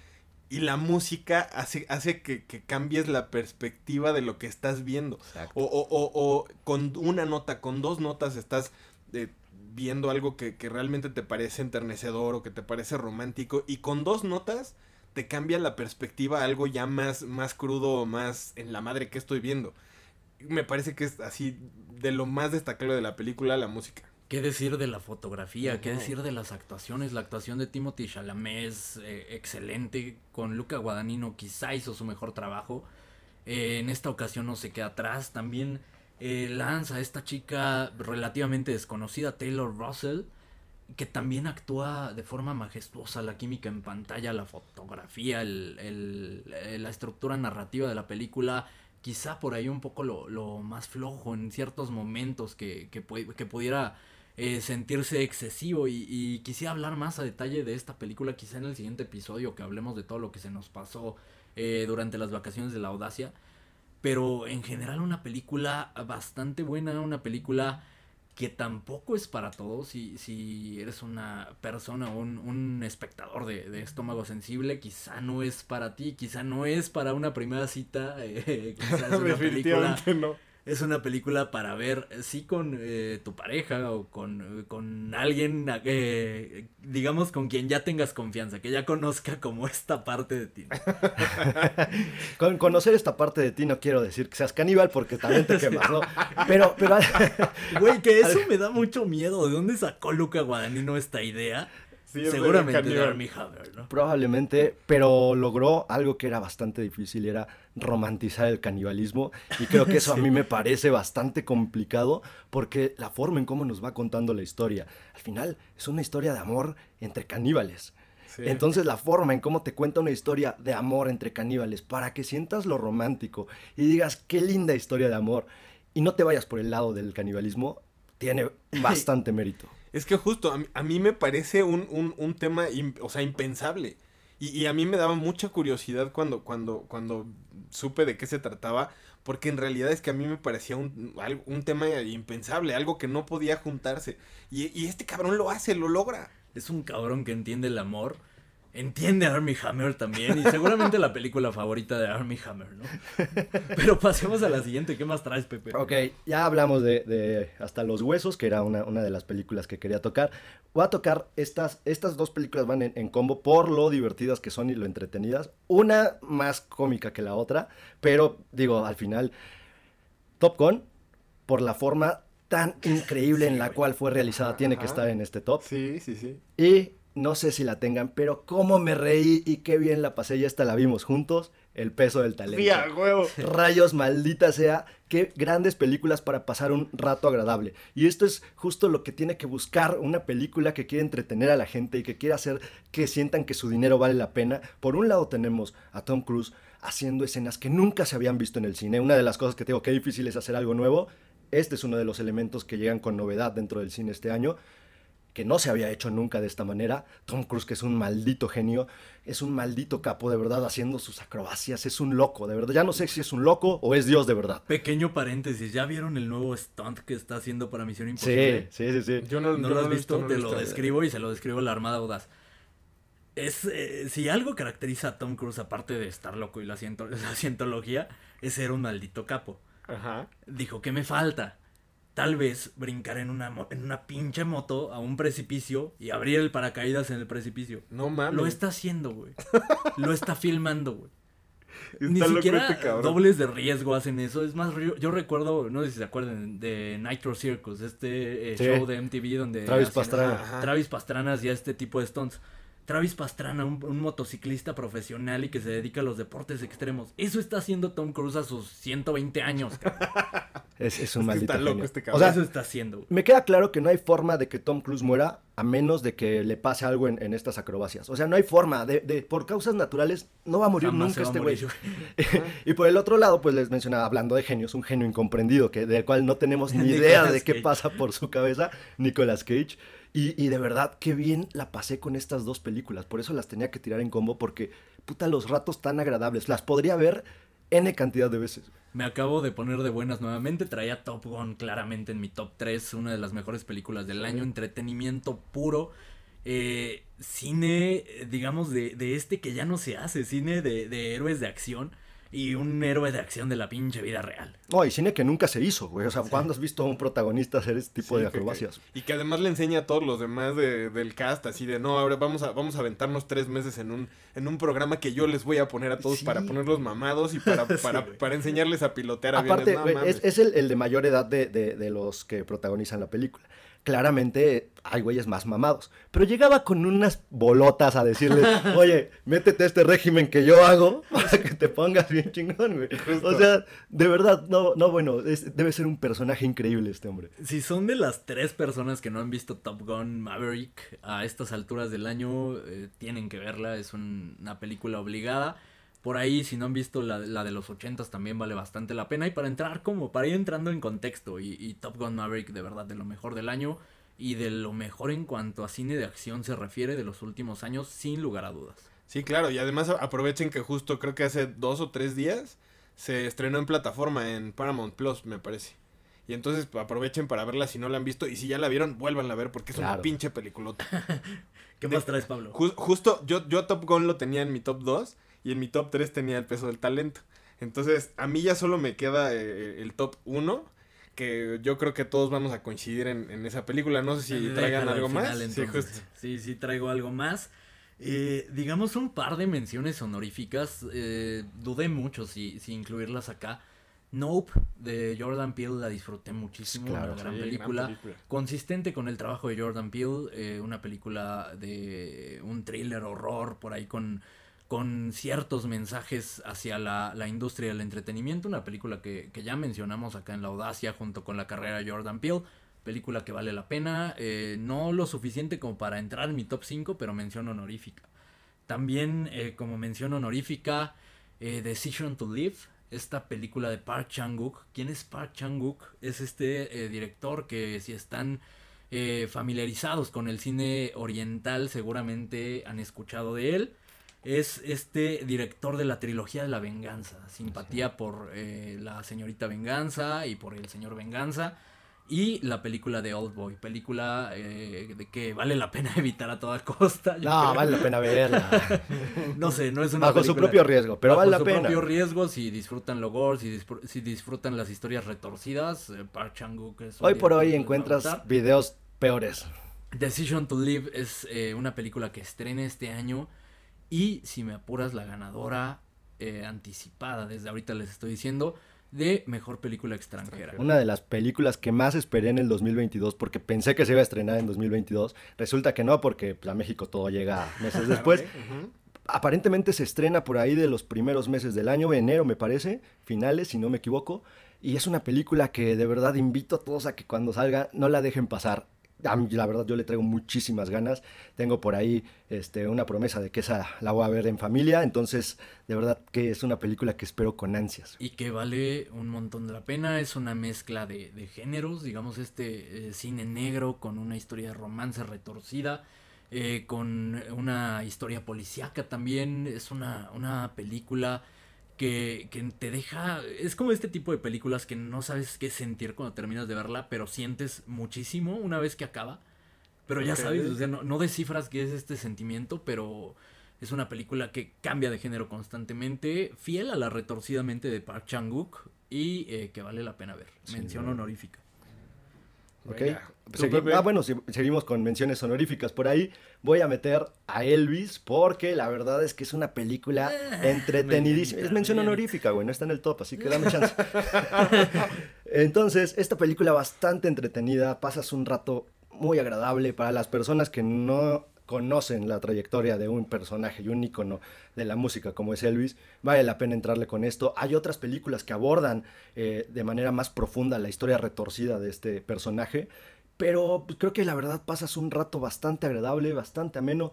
y la música hace, hace que, que cambies la perspectiva de lo que estás viendo. O, o- o- o con una nota, con dos notas estás eh, viendo algo que, que realmente te parece enternecedor o que te parece romántico, y con dos notas te cambia la perspectiva a algo ya más, más crudo, más en la madre que estoy viendo me parece que es así de lo más destacable de la película, la música. ¿Qué decir de la fotografía? ¿Qué Ujú. decir de las actuaciones? La actuación de Timothy Chalamet es eh, excelente. Con Luca Guadagnino quizá hizo su mejor trabajo. Eh, en esta ocasión no se queda atrás. También eh, lanza a esta chica relativamente desconocida, Taylor Russell, que también actúa de forma majestuosa. La química en pantalla, la fotografía, el- el- eh, la estructura narrativa de la película. Quizá por ahí un poco lo, lo más flojo en ciertos momentos que, que, que pudiera eh, sentirse excesivo y, y quisiera hablar más a detalle de esta película quizá en el siguiente episodio que hablemos de todo lo que se nos pasó eh, durante las vacaciones de la audacia pero en general una película bastante buena una película que tampoco es para todos si, si eres una persona un, un espectador de, de estómago sensible quizá no es para ti quizá no es para una primera cita eh, quizá es una película no. Es una película para ver, eh, sí, con eh, tu pareja o con, eh, con alguien, eh, digamos, con quien ya tengas confianza, que ya conozca como esta parte de ti. Con conocer esta parte de ti no quiero decir que seas caníbal porque también te quemas, ¿no? Pero, pero Güey, que eso me da mucho miedo. ¿De dónde sacó Luca Guadagnino esta idea? Sí, Seguramente de. Armie Hammer, ¿no? probablemente, pero logró algo que era bastante difícil y era romantizar el canibalismo. Y creo que eso a mí me parece bastante complicado porque la forma en cómo nos va contando la historia, al final es una historia de amor entre caníbales. Sí. Entonces la forma en cómo te cuenta una historia de amor entre caníbales para que sientas lo romántico y digas qué linda historia de amor y no te vayas por el lado del canibalismo, tiene bastante mérito. Es que justo, a mí, a mí me parece un, un, un tema, o sea, impensable. Y, y a mí me daba mucha curiosidad cuando, cuando, cuando supe de qué se trataba, porque en realidad es que a mí me parecía un, un tema impensable, algo que no podía juntarse. Y, y este cabrón lo hace, lo logra. Es un cabrón que entiende el amor. Entiende a Armie Hammer también. Y seguramente la película favorita de Armie Hammer, ¿no? Pero pasemos a la siguiente. ¿Qué más traes, Pepe? Ok, ya hablamos de, de Hasta los Huesos, que era una, una de las películas que quería tocar. Voy a tocar estas, estas dos películas van en, en combo por lo divertidas que son y lo entretenidas. Una más cómica que la otra, pero digo, al final, Top Gun, por la forma tan increíble en la cual fue realizada, tiene que estar en este top. Sí, sí, sí. Y no sé si la tengan, pero cómo me reí y qué bien la pasé. Ya esta la vimos juntos. El peso del talento. Huevo. Rayos, maldita sea, qué grandes películas para pasar un rato agradable. Y esto es justo lo que tiene que buscar una película que quiere entretener a la gente y que quiere hacer que sientan que su dinero vale la pena. Por un lado tenemos a Tom Cruise haciendo escenas que nunca se habían visto en el cine. Una de las cosas que tengo que difícil es hacer algo nuevo. Este es uno de los elementos que llegan con novedad dentro del cine este año que no se había hecho nunca de esta manera. Tom Cruise, que es un maldito genio, es un maldito capo de verdad haciendo sus acrobacias, es un loco, de verdad. Ya no sé si es un loco o es Dios de verdad. Pequeño paréntesis. ¿Ya vieron el nuevo stunt que está haciendo para Misión Sí, Imposible? sí, sí, sí. Yo no, No yo lo has he visto, no te he lo visto. describo y se lo describo a la Armada Audaz. Es, eh, si algo caracteriza a Tom Cruise, aparte de estar loco y la, ciento- la cientología, es ser un maldito capo. Ajá. Dijo, ¿qué me falta? Tal vez brincar en una, en una pinche moto a un precipicio y abrir el paracaídas en el precipicio. No mames. Lo está haciendo, güey. Lo está filmando, güey. Está Ni siquiera este dobles de riesgo hacen eso. Es más, yo, recuerdo, no sé si se acuerdan, de Nitro Circus, este eh, Sí. show de MTV donde... Travis Pastrana. Travis Pastrana hacía este tipo de stunts. Travis Pastrana, un, un motociclista profesional y que se dedica a los deportes extremos. Eso está haciendo Tom Cruise a sus 120 años. cabrón. Es, es un que maldito está loco este O cabrón. sea, Eso está haciendo. me queda claro que no hay forma de que Tom Cruise muera a menos de que le pase algo en, en estas acrobacias. O sea, no hay forma. De, de- por causas naturales no va a morir Jamás nunca se va a este güey. y por el otro lado, pues les mencionaba, hablando de genios, un genio incomprendido, que, del cual no tenemos ni idea de qué Cage. pasa por su cabeza, Nicolas Cage. Y, y de verdad, qué bien la pasé con estas dos películas. Por eso las tenía que tirar en combo, porque, puta, los ratos tan agradables. Las podría ver N cantidad de veces. Me acabo de poner de buenas nuevamente. Traía Top Gun claramente en mi top 3. Una de las mejores películas del año. Entretenimiento puro. Eh, cine, eh, digamos, de, de este que ya no se hace. Cine de, de héroes de acción. Y un héroe de acción de la pinche vida real. No, y cine que nunca se hizo, güey. O sea, ¿cuándo has visto a un protagonista hacer este tipo Sí, de que- acrobacias? Y que además le enseña a todos los demás de- del cast, así de, no, ahora vamos a, vamos a aventarnos tres meses en un, en un programa que yo les voy a poner a todos Sí. para ponerlos mamados y para, para, para enseñarles a pilotear aviones. Aparte, No güey, mames. es, es el, el de mayor edad de, de- de los que protagonizan la película. Claramente hay güeyes más mamados. Pero llegaba con unas bolotas a decirles, oye, métete a este régimen que yo hago para que te pongas bien chingón, güey. O sea, de verdad, no, no, bueno, es- debe ser un personaje increíble este hombre. Si son de las tres personas que no han visto Top Gun Maverick a estas alturas del año, eh, tienen que verla. Es un- una película obligada. Por ahí, si no han visto la, la de los ochentas, también vale bastante la pena. Y para entrar como, para ir entrando en contexto. Y, y Top Gun Maverick, de verdad, de lo mejor del año. Y de lo mejor en cuanto a cine de acción se refiere de los últimos años, sin lugar a dudas. Sí, claro, y además aprovechen que justo creo que hace dos o tres días se estrenó en plataforma en Paramount Plus, me parece. Y entonces pues, aprovechen para verla si no la han visto y si ya la vieron, vuélvanla a ver porque es una pinche peliculota. ¿Qué más traes, Pablo? Ju- justo yo, yo Top Gun lo tenía en mi top 2 y en mi top 3 tenía el peso del talento. Entonces, a mí ya solo me queda eh, el top 1, que yo creo que todos vamos a coincidir en, en esa película. No sé si Déjalo traigan al algo final, más. Sí, justo. sí, sí, traigo algo más. Eh, digamos un par de menciones honoríficas. eh, dudé mucho si, si incluirlas acá. Nope, de Jordan Peele, la disfruté muchísimo. Claro, una gran Sí, gran película. película. Consistente con el trabajo de Jordan Peele. eh, una película de un thriller, horror, por ahí con, con ciertos mensajes hacia la, la industria del entretenimiento. Una película que, que ya mencionamos acá en La Audacia junto con la carrera de Jordan Peele. Película que vale la pena. eh, no lo suficiente como para entrar en mi top 5, pero mención honorífica. También, eh, como mención honorífica, eh, Decision to Live, esta película de Park Chan-wook. ¿Quién es Park Chan-wook? Es este eh, director que si están familiarizados con el cine oriental seguramente han escuchado de él. Es este director de la trilogía de la venganza. Simpatía por eh, la señorita venganza y por el señor venganza. Y la película de Old Boy. Película eh, de que vale la pena evitar a toda costa. No, creo. vale la pena verla. No sé, no es una Bajo su película- propio riesgo, pero bajo vale la su pena. propio riesgo, si disfrutan lo gore, si, disfr- si disfrutan las historias retorcidas, eh, Park Chan-wook es Hoy por hoy encuentras videos peores. Decision to Live es eh, una película que estrena este año y si me apuras la ganadora eh, anticipada, desde ahorita les estoy diciendo, de mejor película extranjera. Una de las películas que más esperé en el 2022 porque pensé que se iba a estrenar en 2022. Resulta que no porque pues, a México todo llega meses después. Aparentemente se estrena por ahí de los primeros meses del año, enero me parece, finales si no me equivoco. Y es una película que de verdad invito a todos a que cuando salga no la dejen pasar. La verdad yo le traigo muchísimas ganas. Tengo por ahí este, una promesa de que esa la voy a ver en familia. Entonces de verdad que es una película que espero con ansias. Y que vale un montón de la pena. Es una mezcla de, de géneros, digamos, este eh, cine negro con una historia de romance retorcida, eh, con una historia policíaca también. Es una, una película que, que te deja... Es como este tipo de películas que no sabes qué sentir cuando terminas de verla, pero sientes muchísimo una vez que acaba. Pero ya sabes, o sea, no, no descifras qué es este sentimiento, pero es una película que cambia de género constantemente, fiel a la retorcida mente de Park Chan-wook y eh, que vale la pena ver. Mención honorífica. ¿Ok? Venga. ¿Tú, Segui- Pepe? ah, bueno, si- seguimos con menciones honoríficas por ahí. Voy a meter a Elvis porque la verdad es que es una película entretenidísima. Es mención honorífica, güey, no está en el top, así que dame chance. Entonces, esta película bastante entretenida, pasas un rato muy agradable para las personas que no conocen la trayectoria de un personaje y un ícono de la música como es Elvis, vale la pena entrarle con esto. Hay otras películas que abordan eh, de manera más profunda la historia retorcida de este personaje, pero pues, creo que la verdad pasas un rato bastante agradable, bastante ameno.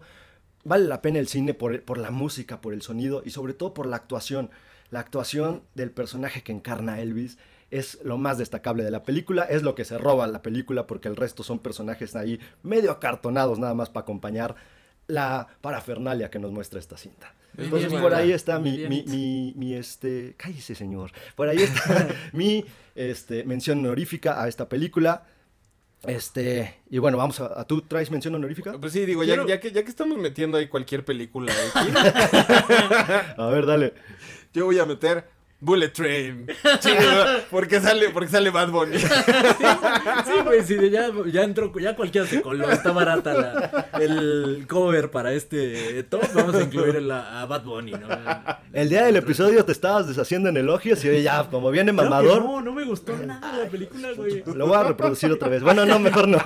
Vale la pena el cine por, por la música, por el sonido y sobre todo por la actuación. La actuación del personaje que encarna Elvis es lo más destacable de la película, es lo que se roba la película porque el resto son personajes ahí medio acartonados nada más para acompañar la parafernalia que nos muestra esta cinta. Entonces Bien, por ahí está mi, Bien. mi, mi, mi, este, cállese señor, por ahí está mi este, mención honorífica a esta película. Este, y bueno, vamos a, a- ¿tú traes mención honorífica? Pues sí, digo, ya, Quiero- ya, que, ya que estamos metiendo ahí cualquier película X, A ver, dale. yo voy a meter Bullet Train. Sí, porque sale, porque sale Bad Bunny. Sí, güey, sí, ya, ya entró, ya cualquiera se coló, está barata la- el cover para este top, vamos a incluir a, Bad Bunny, ¿no? El día del episodio te estabas deshaciendo en elogios y oye, ya, como viene mamador, no, no me gustó nada la película, güey. lo voy a reproducir otra vez. Bueno, no, mejor no.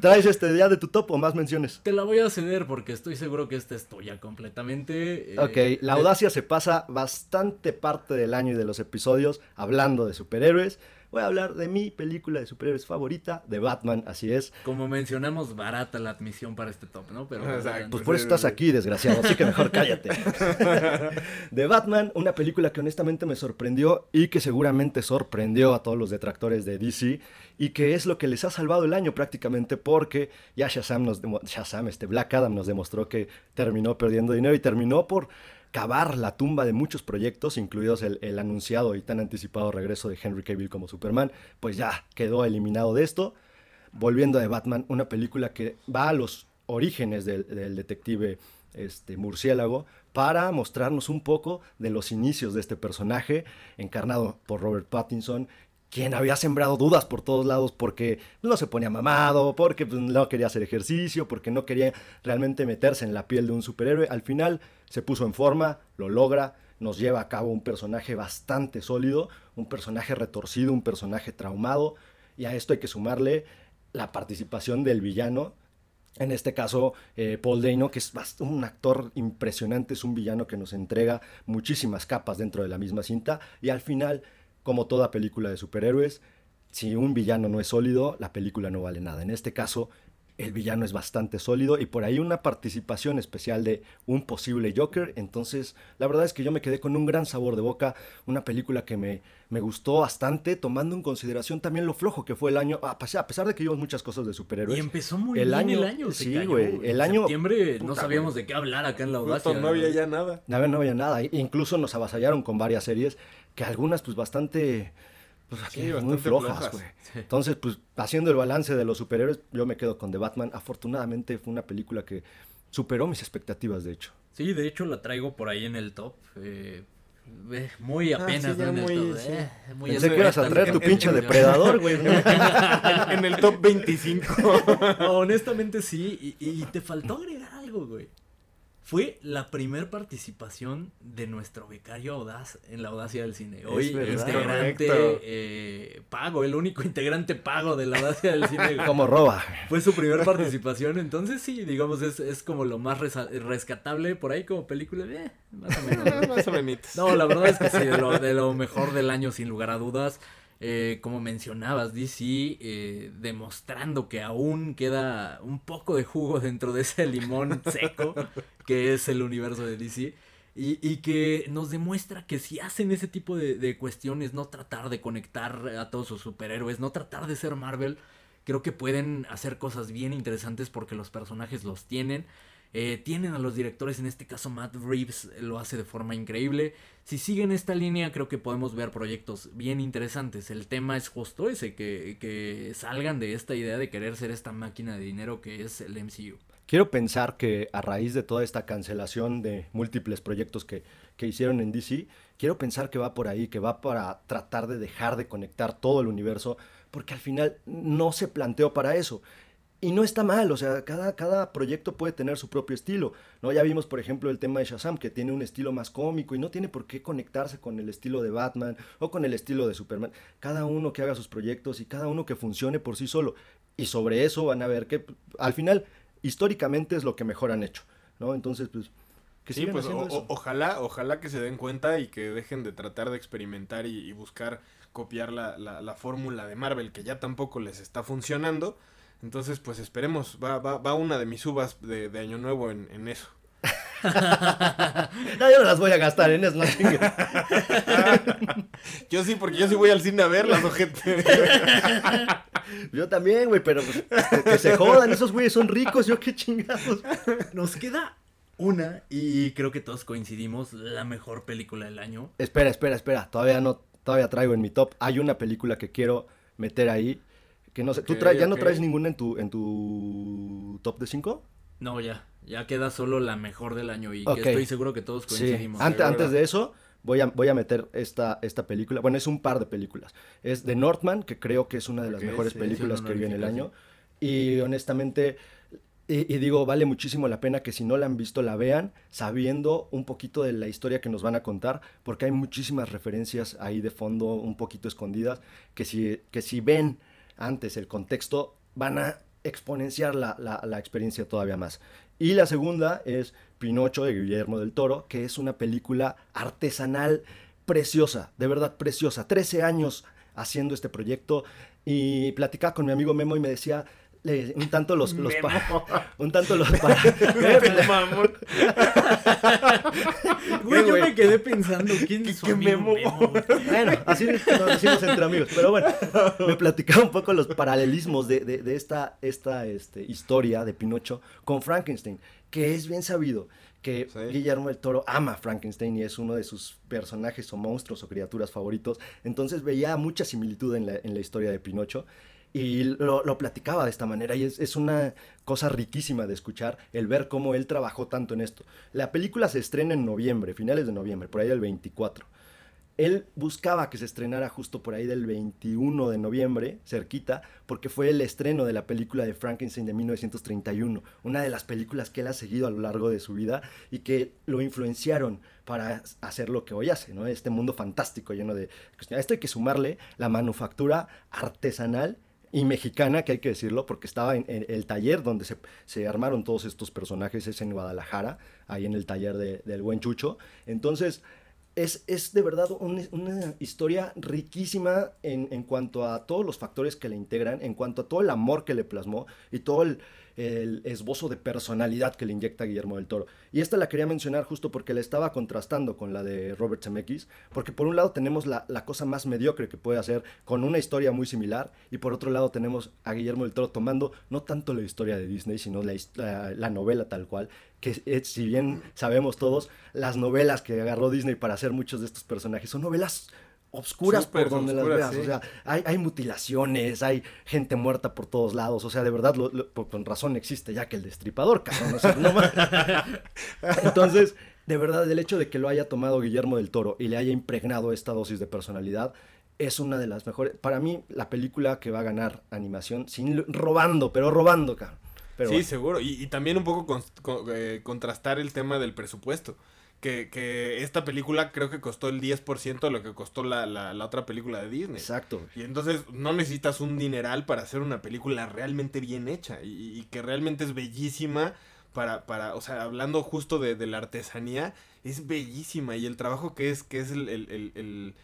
¿Traes este día de tu top o más menciones? Te la voy a ceder porque estoy seguro que esta es tuya completamente. eh, Ok, la de- audacia se pasa bastante parte del año y de los episodios hablando de superhéroes. Voy a hablar de mi película de superhéroes favorita, de Batman, así es. Como mencionamos, barata la admisión para este top, ¿no? Pero Exacto. Pues por eso estás aquí, desgraciado, así que mejor cállate. De Batman, una película que honestamente me sorprendió y que seguramente sorprendió a todos los detractores de DC y que es lo que les ha salvado el año prácticamente porque ya Shazam, nos Shazam este Black Adam nos demostró que terminó perdiendo dinero y terminó por cavar la tumba de muchos proyectos, incluidos el, anunciado y tan anticipado regreso de Henry Cavill como Superman, pues ya quedó eliminado de esto. Volviendo a The Batman, una película que va a los orígenes del, del detective este, murciélago para mostrarnos un poco de los inicios de este personaje, encarnado por Robert Pattinson, quien había sembrado dudas por todos lados porque no se ponía mamado, porque pues, no quería hacer ejercicio, porque no quería realmente meterse en la piel de un superhéroe. Al final se puso en forma, lo logra, nos lleva a cabo un personaje bastante sólido, un personaje retorcido, un personaje traumado, y a esto hay que sumarle la participación del villano, en este caso eh, Paul Dano, que es un actor impresionante, es un villano que nos entrega muchísimas capas dentro de la misma cinta, y al final, como toda película de superhéroes, si un villano no es sólido, la película no vale nada. En este caso, el villano es bastante sólido y por ahí una participación especial de un posible Joker. Entonces, la verdad es que yo me quedé con un gran sabor de boca. Una película que me, me gustó bastante, tomando en consideración también lo flojo que fue el año. A pesar, a pesar de que vimos muchas cosas de superhéroes. Y empezó muy el bien año- el año. sí, güey, el En año- septiembre no puta, sabíamos güey. de qué hablar acá en la audacia. Justo no había ya nada. No, no había nada. Incluso nos avasallaron con varias series que algunas pues bastante... Pues aquí, Sí, muy bastante flojas, flojas. güey. Sí. Entonces, pues haciendo el balance de los superhéroes, yo me quedo con The Batman. Afortunadamente fue una película que superó mis expectativas, de hecho. Sí, de hecho la traigo por ahí en el top. eh, eh, muy apenas sí, ya ¿no? en el muy, top. sí. eh, muy Pensé que ibas a traer tu pinche depredador, güey. En, en el top 25. No, honestamente sí, y, y te faltó agregar algo, güey. Fue la primer participación de nuestro becario Audaz en la Audacia del Cine. Hoy verdad. integrante eh, pago, el único integrante pago de la Audacia del Cine. Como roba. Fue su primer participación, entonces sí, digamos, es, es como lo más resa- rescatable por ahí como película. eh, más o menos. Más o menos. No, la verdad es que sí, de lo, de lo mejor del año, sin lugar a dudas. Eh, como mencionabas, DC, eh, demostrando que aún queda un poco de jugo dentro de ese limón seco que es el universo de DC. Y, y que nos demuestra que si hacen ese tipo de, de cuestiones, no tratar de conectar a todos sus superhéroes, no tratar de ser Marvel, creo que pueden hacer cosas bien interesantes porque los personajes los tienen. Eh, tienen a los directores, en este caso Matt Reeves lo hace de forma increíble. Si siguen esta línea, creo que podemos ver proyectos bien interesantes. El tema es justo ese, que, que salgan de esta idea de querer ser esta máquina de dinero que es el MCU. Quiero pensar que a raíz de toda esta cancelación de múltiples proyectos que, que hicieron en DC, quiero pensar que va por ahí, que va para tratar de dejar de conectar todo el universo, porque al final no se planteó para eso. Y no está mal, o sea, cada, cada proyecto puede tener su propio estilo. ¿no? Ya vimos, por ejemplo, el tema de Shazam, que tiene un estilo más cómico y no tiene por qué conectarse con el estilo de Batman o con el estilo de Superman. Cada uno que haga sus proyectos y cada uno que funcione por sí solo. Y sobre eso van a ver que al final, históricamente es lo que mejor han hecho. ¿no? Entonces, pues, que Sí, pues o- eso. ojalá, ojalá que se den cuenta y que dejen de tratar de experimentar y, y buscar copiar la, la- la fórmula de Marvel que ya tampoco les está funcionando. Entonces, pues esperemos, va, va, va una de mis uvas de, de Año Nuevo en, en eso. No, yo no las voy a gastar en eso, no chingues. Yo sí, porque yo sí voy al cine a verlas, ojete. Yo también, güey, pero pues, que, que se jodan, esos güeyes son ricos, yo qué chingados. Nos queda una, y creo que todos coincidimos, la mejor película del año. Espera, espera, espera, todavía no, todavía traigo en mi top. Hay una película que quiero meter ahí, que no sé, ¿tú ya no ok. traes ninguna en tu, en tu top de 5? No, ya, ya queda solo la mejor del año y Ok. que estoy seguro que todos Sí, coincidimos. antes, seguro. antes de eso, voy a, voy a meter esta, esta película. Bueno, es un par de películas. Es The Northman, que creo que es una de las mejores sí, películas sí, que vi en el año. Y honestamente, y, y digo, vale muchísimo la pena que si no la han visto, la vean, sabiendo un poquito de la historia que nos van a contar, porque hay muchísimas referencias ahí de fondo, un poquito escondidas, que si, que si ven antes el contexto, van a exponenciar la, la- experiencia todavía más. Y la segunda es Pinocho de Guillermo del Toro, que es una película artesanal preciosa, de verdad preciosa. 13 años haciendo este proyecto y platicaba con mi amigo Memo y me decía le- un tanto los, los pa- un tanto los para- Güey, yo güey? me quedé pensando, ¿quién es memo? Memo? Bueno, así nos decimos entre amigos. Pero bueno, me platicaba un poco los paralelismos de, de- de esta, esta este, historia de Pinocho con Frankenstein, que es bien sabido que Sí. Guillermo del Toro ama a Frankenstein y es uno de sus personajes o monstruos o criaturas favoritos. Entonces veía mucha similitud en la, en la historia de Pinocho. Y lo, lo platicaba de esta manera y es, es una cosa riquísima de escuchar el ver cómo él trabajó tanto en esto. La película se estrena en noviembre, finales de noviembre, por ahí del 24. Él buscaba que se estrenara justo por ahí del 21 de noviembre, cerquita, porque fue el estreno de la película de Frankenstein de 1931, una de las películas que él ha seguido a lo largo de su vida y que lo influenciaron para hacer lo que hoy hace, ¿no? Este mundo fantástico lleno de... Esto hay que sumarle la manufactura artesanal y mexicana, que hay que decirlo, porque estaba en, el taller donde se, se armaron todos estos personajes, es en Guadalajara, ahí en el taller de- del buen Chucho. Entonces, es, es de verdad un- una historia riquísima en, en cuanto a todos los factores que le integran, en cuanto a todo el amor que le plasmó y todo el, esbozo de personalidad que le inyecta Guillermo del Toro. Y esta la quería mencionar justo porque la estaba contrastando con la de Robert Zemeckis, porque por un lado tenemos la, la cosa más mediocre que puede hacer con una historia muy similar, y por otro lado tenemos a Guillermo del Toro tomando no tanto la historia de Disney, sino la- la novela tal cual, que es- si bien sabemos todos, las novelas que agarró Disney para hacer muchos de estos personajes son novelas obscuras por donde las veas, sí. o sea, hay, hay mutilaciones, hay gente muerta por todos lados, o sea, de verdad, lo- lo- por- con razón existe ya que el destripador, cabrón, o sea, no más. Entonces, de verdad, el hecho de que lo haya tomado Guillermo del Toro y le haya impregnado esta dosis de personalidad es una de las mejores, para mí, la película que va a ganar animación, sin robando, pero robando, cabrón. Pero sí, bueno. seguro. Y, y también un poco con- con- eh, contrastar el tema del presupuesto. Que, que esta película creo que costó el 10% de lo que costó la, la- la otra película de Disney. Exacto. Y entonces no necesitas un dineral para hacer una película realmente bien hecha y, y que realmente es bellísima para, para o sea, hablando justo de, de la artesanía, es bellísima y el trabajo que es, que es el, el- el- el-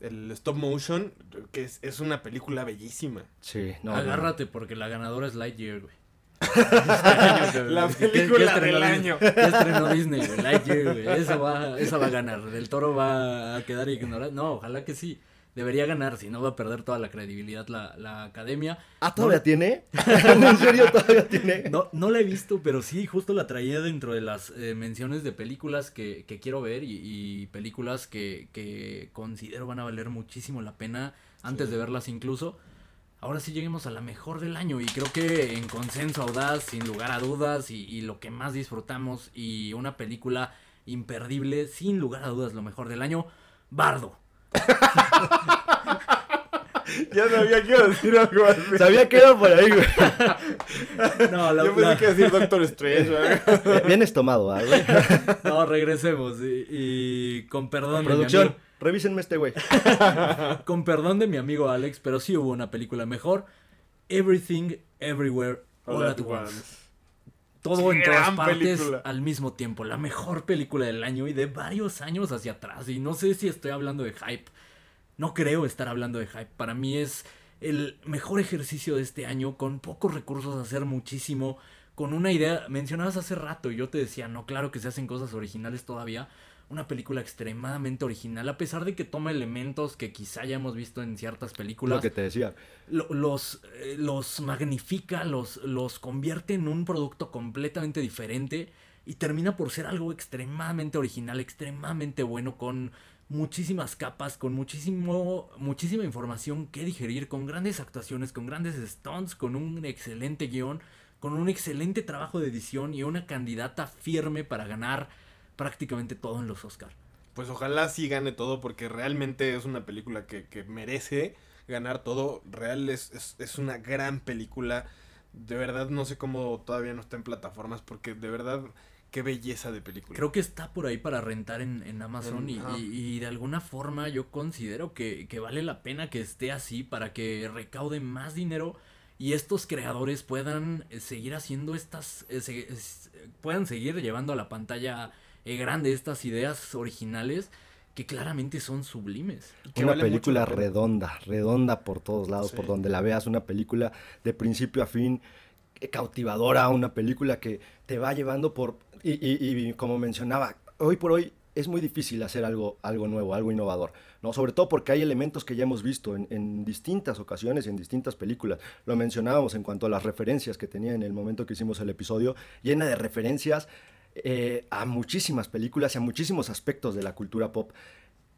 el stop motion, que es, es una película bellísima. Sí, no. no. Agárrate porque la ganadora es Lightyear, güey. La ¿Qué- qué película estrenó del año. ¿Qué estrenó Disney, güey. Esa va, esa va a ganar. Del Toro va a quedar ignorado. No, ojalá que sí. Debería ganar, si no va a perder toda la credibilidad la, la academia. Ah, ¿todavía tiene? ¿En serio todavía tiene? No, no la he visto, pero sí, justo la traía dentro de las eh, menciones de películas que, que quiero ver y, y películas que, que considero van a valer muchísimo la pena antes de verlas incluso. Ahora sí lleguemos a la mejor del año y creo que en consenso audaz, sin lugar a dudas, y, y lo que más disfrutamos y una película imperdible, sin lugar a dudas, lo mejor del año, Bardo. Ya sabía que iba a decir algo así. Sabía que era por ahí, güey. No, la- Yo pensé la- que iba a decir Doctor Strange. güey. Vienes tomado, ¿ah, güey. No, regresemos. Y, y con perdón Producción, amigo- revísenme este güey. con perdón de mi amigo Alex, pero sí hubo una película mejor. Everything, Everywhere, All, at once. Todo en todas partes película. al mismo tiempo. La mejor película del año y de varios años hacia atrás. Y no sé si estoy hablando de hype. No creo estar hablando de hype. Para mí es el mejor ejercicio de este año. Con pocos recursos hacer muchísimo. Con una idea. Mencionabas hace rato y yo te decía, no, claro que se hacen cosas originales todavía. Una película extremadamente original. A pesar de que toma elementos que quizá ya hemos visto en ciertas películas Lo que te decía. lo- los, eh, los magnifica, los, los convierte en un producto completamente diferente y termina por ser algo extremadamente original, extremadamente bueno, con muchísimas capas, con muchísimo, muchísima información que digerir, con grandes actuaciones, con grandes stunts, con un excelente guion, con un excelente trabajo de edición y una candidata firme para ganar prácticamente todo en los Oscar. Pues ojalá sí gane todo porque realmente es una película que, que merece ganar todo. Real es, es, es una gran película. De verdad no sé cómo todavía no está en plataformas porque de verdad qué belleza de película. Creo que está por ahí para rentar en, en Amazon y, y- y de alguna forma yo considero que, que vale la pena que esté así para que recaude más dinero y estos creadores puedan eh, seguir haciendo estas, eh, se- puedan seguir llevando a la pantalla grande estas ideas originales que claramente son sublimes. Que una vale película redonda, redonda por todos lados, Sí. por donde la veas, una película de principio a fin eh, cautivadora, una película que te va llevando por y, y- y como mencionaba, hoy por hoy es muy difícil hacer algo, algo nuevo, algo innovador, ¿no? Sobre todo porque hay elementos que ya hemos visto en, en distintas ocasiones y en distintas películas. Lo mencionábamos en cuanto a las referencias que tenía en el momento que hicimos el episodio, llena de referencias eh, a muchísimas películas y a muchísimos aspectos de la cultura pop.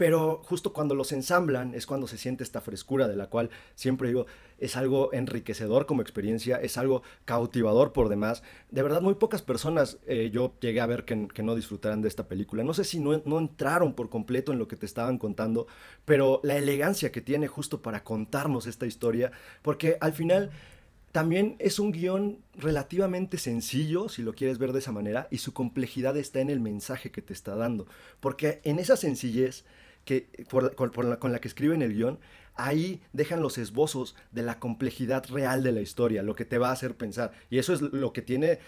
Pero justo cuando los ensamblan es cuando se siente esta frescura de la cual siempre digo, es algo enriquecedor como experiencia, es algo cautivador por demás. De verdad, muy pocas personas eh, yo llegué a ver que, no disfrutaran de esta película. No sé si no, no entraron por completo en lo que te estaban contando, pero la elegancia que tiene justo para contarnos esta historia, porque al final también es un guion relativamente sencillo, si lo quieres ver de esa manera, y su complejidad está en el mensaje que te está dando. Porque en esa sencillez que, con la que escriben el guion, ahí dejan los esbozos de la complejidad real de la historia, lo que te va a hacer pensar. Y eso es lo que tiene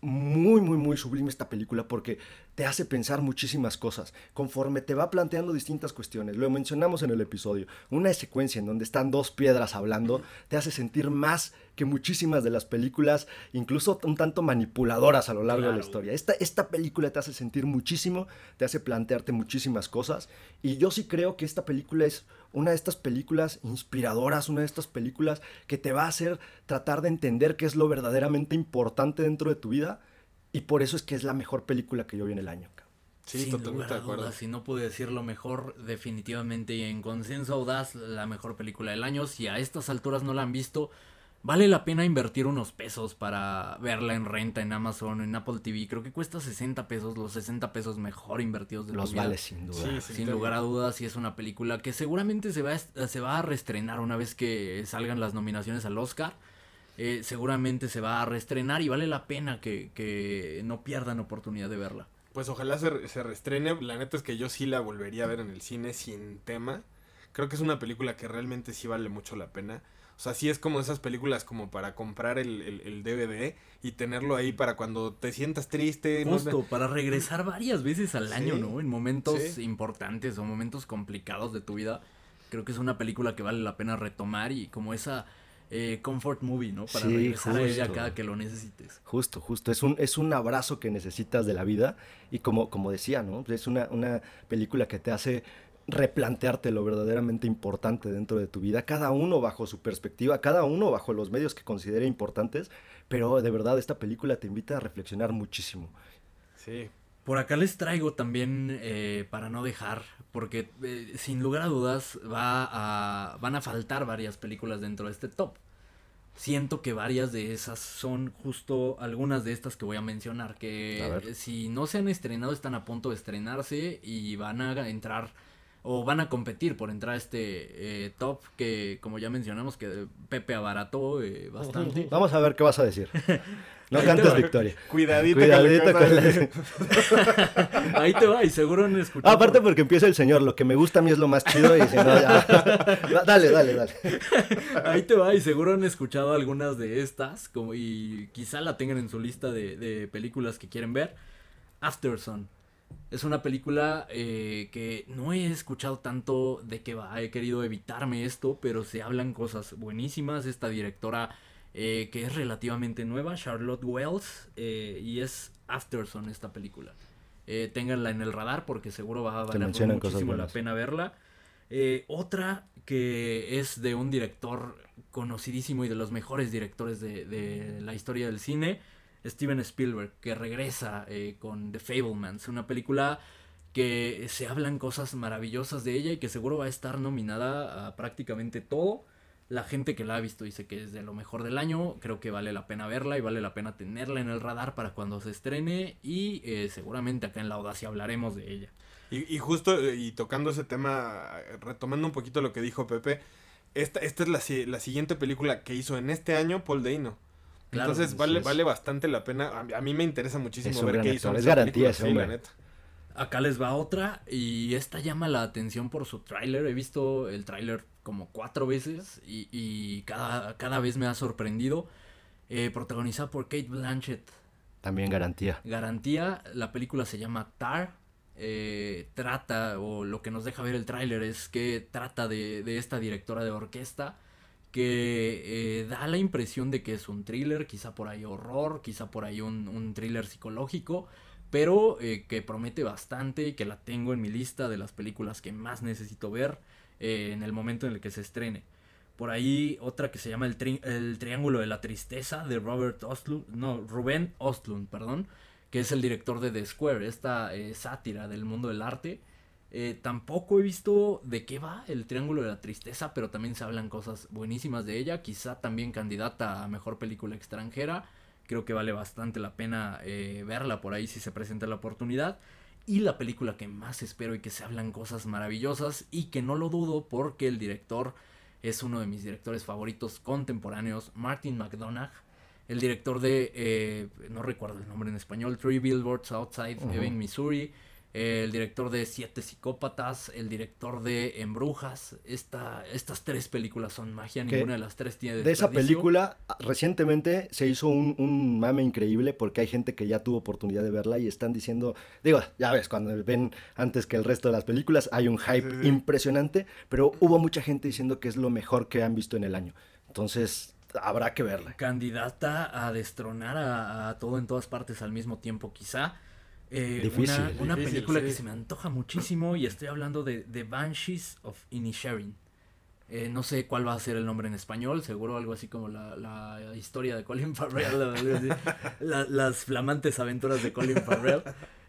muy, muy, muy sublime esta película porque te hace pensar muchísimas cosas conforme te va planteando distintas cuestiones. Lo mencionamos en el episodio. Una secuencia en donde están dos piedras hablando te hace sentir más que muchísimas de las películas, incluso un tanto manipuladoras a lo largo de la historia. Esta, esta película te hace sentir muchísimo, te hace plantearte muchísimas cosas. Y yo sí creo que esta película es una de estas películas inspiradoras, una de estas películas que te va a hacer tratar de entender qué es lo verdaderamente importante dentro de tu vida. Y por eso es que es la mejor película que yo vi en el año. Sí, Sin totalmente lugar de a acuerdo. dudas, si no pude decir lo mejor, definitivamente y en consenso audaz, la mejor película del año. Si a estas alturas no la han visto, vale la pena invertir unos pesos para verla en renta en Amazon, en Apple TV. Creo que cuesta 60 pesos, los 60 pesos mejor invertidos de Los vale sin duda. Sí, Sin sí, lugar a dudas, y es una película que seguramente se va, a, se va a reestrenar una vez que salgan las nominaciones al Oscar. Eh, seguramente se va a reestrenar y vale la pena que, que no pierdan oportunidad de verla. Pues ojalá se, se reestrene. La neta es que yo sí la volvería a ver en el cine sin tema. Creo que es una película que realmente sí vale mucho la pena. O sea, sí es como esas películas como para comprar el, el- el DVD y tenerlo ahí para cuando te sientas triste. no. Justo, para regresar varias veces al Sí, año, ¿no? En momentos sí. importantes o momentos complicados de tu vida. Creo que es una película que vale la pena retomar y como esa eh, comfort movie, ¿no? Para Sí, regresar a ella justo. cada que lo necesites. Justo, justo. Es un, es un abrazo que necesitas de la vida. Y como, como decía, ¿no? Es una, una película que te hace replantearte lo verdaderamente importante dentro de tu vida, cada uno bajo su perspectiva, cada uno bajo los medios que considere importantes, pero de verdad esta película te invita a reflexionar muchísimo. Sí. Por acá les traigo también, eh, para no dejar, porque eh, sin lugar a dudas va a, van a faltar varias películas dentro de este top. Siento que varias de esas son justo algunas de estas que voy a mencionar, que si no se han estrenado están a punto de estrenarse y van a entrar o van a competir por entrar a este eh, top que como ya mencionamos que Pepe abarató eh, bastante. Vamos a ver qué vas a decir. No cantes victoria. Cuidadito, Cuidadito con con la. Ahí te va y seguro han escuchado. Ah, aparte porque empieza el señor, lo que me gusta a mí es lo más chido y si no, ya. Dale, dale, dale. Ahí te va, y seguro han escuchado algunas de estas, como, y quizá la tengan en su lista de, de películas que quieren ver. Afterson. Es una película eh, que no he escuchado tanto de qué va, he querido evitarme esto, pero se hablan cosas buenísimas. Esta directora eh, que es relativamente nueva, Charlotte Wells, eh, y es Afterson esta película. Eh, ténganla en el radar porque seguro va a valer muchísimo la pena verla. Otra que es de un director conocidísimo y de los mejores directores de, de la historia del cine, Steven Spielberg, que regresa eh, con The Fablemans, una película que se hablan cosas maravillosas de ella y que seguro va a estar nominada a prácticamente todo. La gente que la ha visto dice que es de lo mejor del año, creo que vale la pena verla y vale la pena tenerla en el radar para cuando se estrene y eh, seguramente acá en La Audacia hablaremos de ella. Y, y justo, eh, y tocando ese tema, retomando un poquito lo que dijo Pepe, esta, esta es la, la siguiente película que hizo en este año Paul Dano. Claro, Entonces vale, es. vale bastante la pena. A, mí- a mí me interesa muchísimo Es ver qué hizo. es garantía película, ese sí, hombre. la neta. Acá les va otra y esta llama la atención por su tráiler. He visto el tráiler como cuatro veces y, y cada, cada vez me ha sorprendido. Eh, protagonizada por Kate Blanchett. También garantía. Garantía, la película se llama Tar. eh, trata, o lo que nos deja ver el tráiler es que trata de, de esta directora de orquesta que eh, da la impresión de que es un thriller, quizá por ahí horror, quizá por ahí un, un thriller psicológico, pero eh, que promete bastante que la tengo en mi lista de las películas que más necesito ver eh, en el momento en el que se estrene. Por ahí otra que se llama El, Tri- El Triángulo de la Tristeza de Robert Ostlund, no, Rubén Ostlund, perdón, que es el director de The Square, esta sátira del mundo del arte. Eh, tampoco he visto de qué va el Triángulo de la Tristeza, pero también se hablan cosas buenísimas de ella, quizá también candidata a Mejor Película Extranjera. Creo que vale bastante la pena eh, verla por ahí si se presenta la oportunidad. Y la película que más espero y que se hablan cosas maravillosas y que no lo dudo porque el director es uno de mis directores favoritos contemporáneos, Martin McDonagh, el director de, eh, no recuerdo el nombre en español, Three Billboards Outside Ebbing, Missouri, el director de Siete Psicópatas, el director de Embrujas. Esta, estas tres películas son magia, Que ninguna de las tres tiene De esa película, recientemente se hizo un, un mame increíble porque hay gente que ya tuvo oportunidad de verla y están diciendo, digo, ya ves, cuando ven antes que el resto de las películas hay un hype Sí, sí. impresionante, pero hubo mucha gente diciendo que es lo mejor que han visto en el año. Entonces, habrá que verla. candidata a destronar a, a todo en todas partes al mismo tiempo, quizá. Eh, Difícil. Una, una película sí. que se me antoja muchísimo y estoy hablando de The Banshees of Inisherin. Eh, no sé cuál va a ser el nombre en español, seguro algo así como la, la historia de Colin Farrell. La- las flamantes aventuras de Colin Farrell,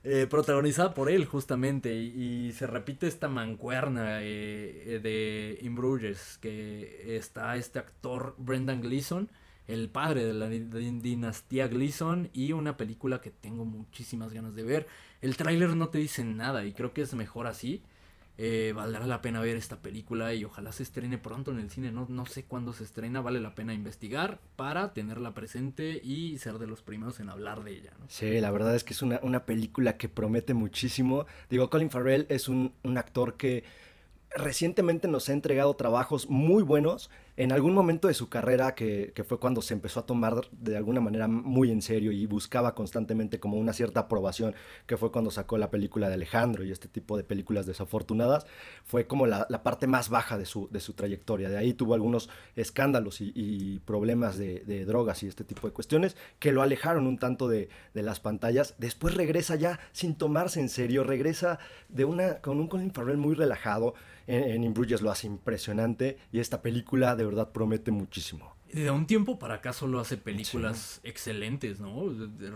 eh, protagonizada por él justamente, y, y se repite esta mancuerna de In Bruges, que está este actor Brendan Gleeson, el padre de la di- di- dinastía Gleeson, y una película que tengo muchísimas ganas de ver. El tráiler no te dice nada y creo que es mejor así. Eh, valdrá la pena ver esta película y ojalá se estrene pronto en el cine. No, no sé cuándo se estrena, vale la pena investigar para tenerla presente y ser de los primeros en hablar de ella. Sí, la verdad es que es una, una película que promete muchísimo. Digo, Colin Farrell es un, un actor que recientemente nos ha entregado trabajos muy buenos. En algún momento de su carrera, que, que fue cuando se empezó a tomar de alguna manera muy en serio y buscaba constantemente como una cierta aprobación, que fue cuando sacó la película de Alejandro y este tipo de películas desafortunadas, fue como la, la parte más baja de su, de su trayectoria. De ahí tuvo algunos escándalos y, y problemas de, de drogas y este tipo de cuestiones que lo alejaron un tanto de, de las pantallas. Después regresa ya sin tomarse en serio, regresa de una, con un Colin Farrell muy relajado. En, en In Bruges lo hace impresionante y esta película de verdad promete muchísimo. De un tiempo para acá solo hace películas excelentes, ¿no?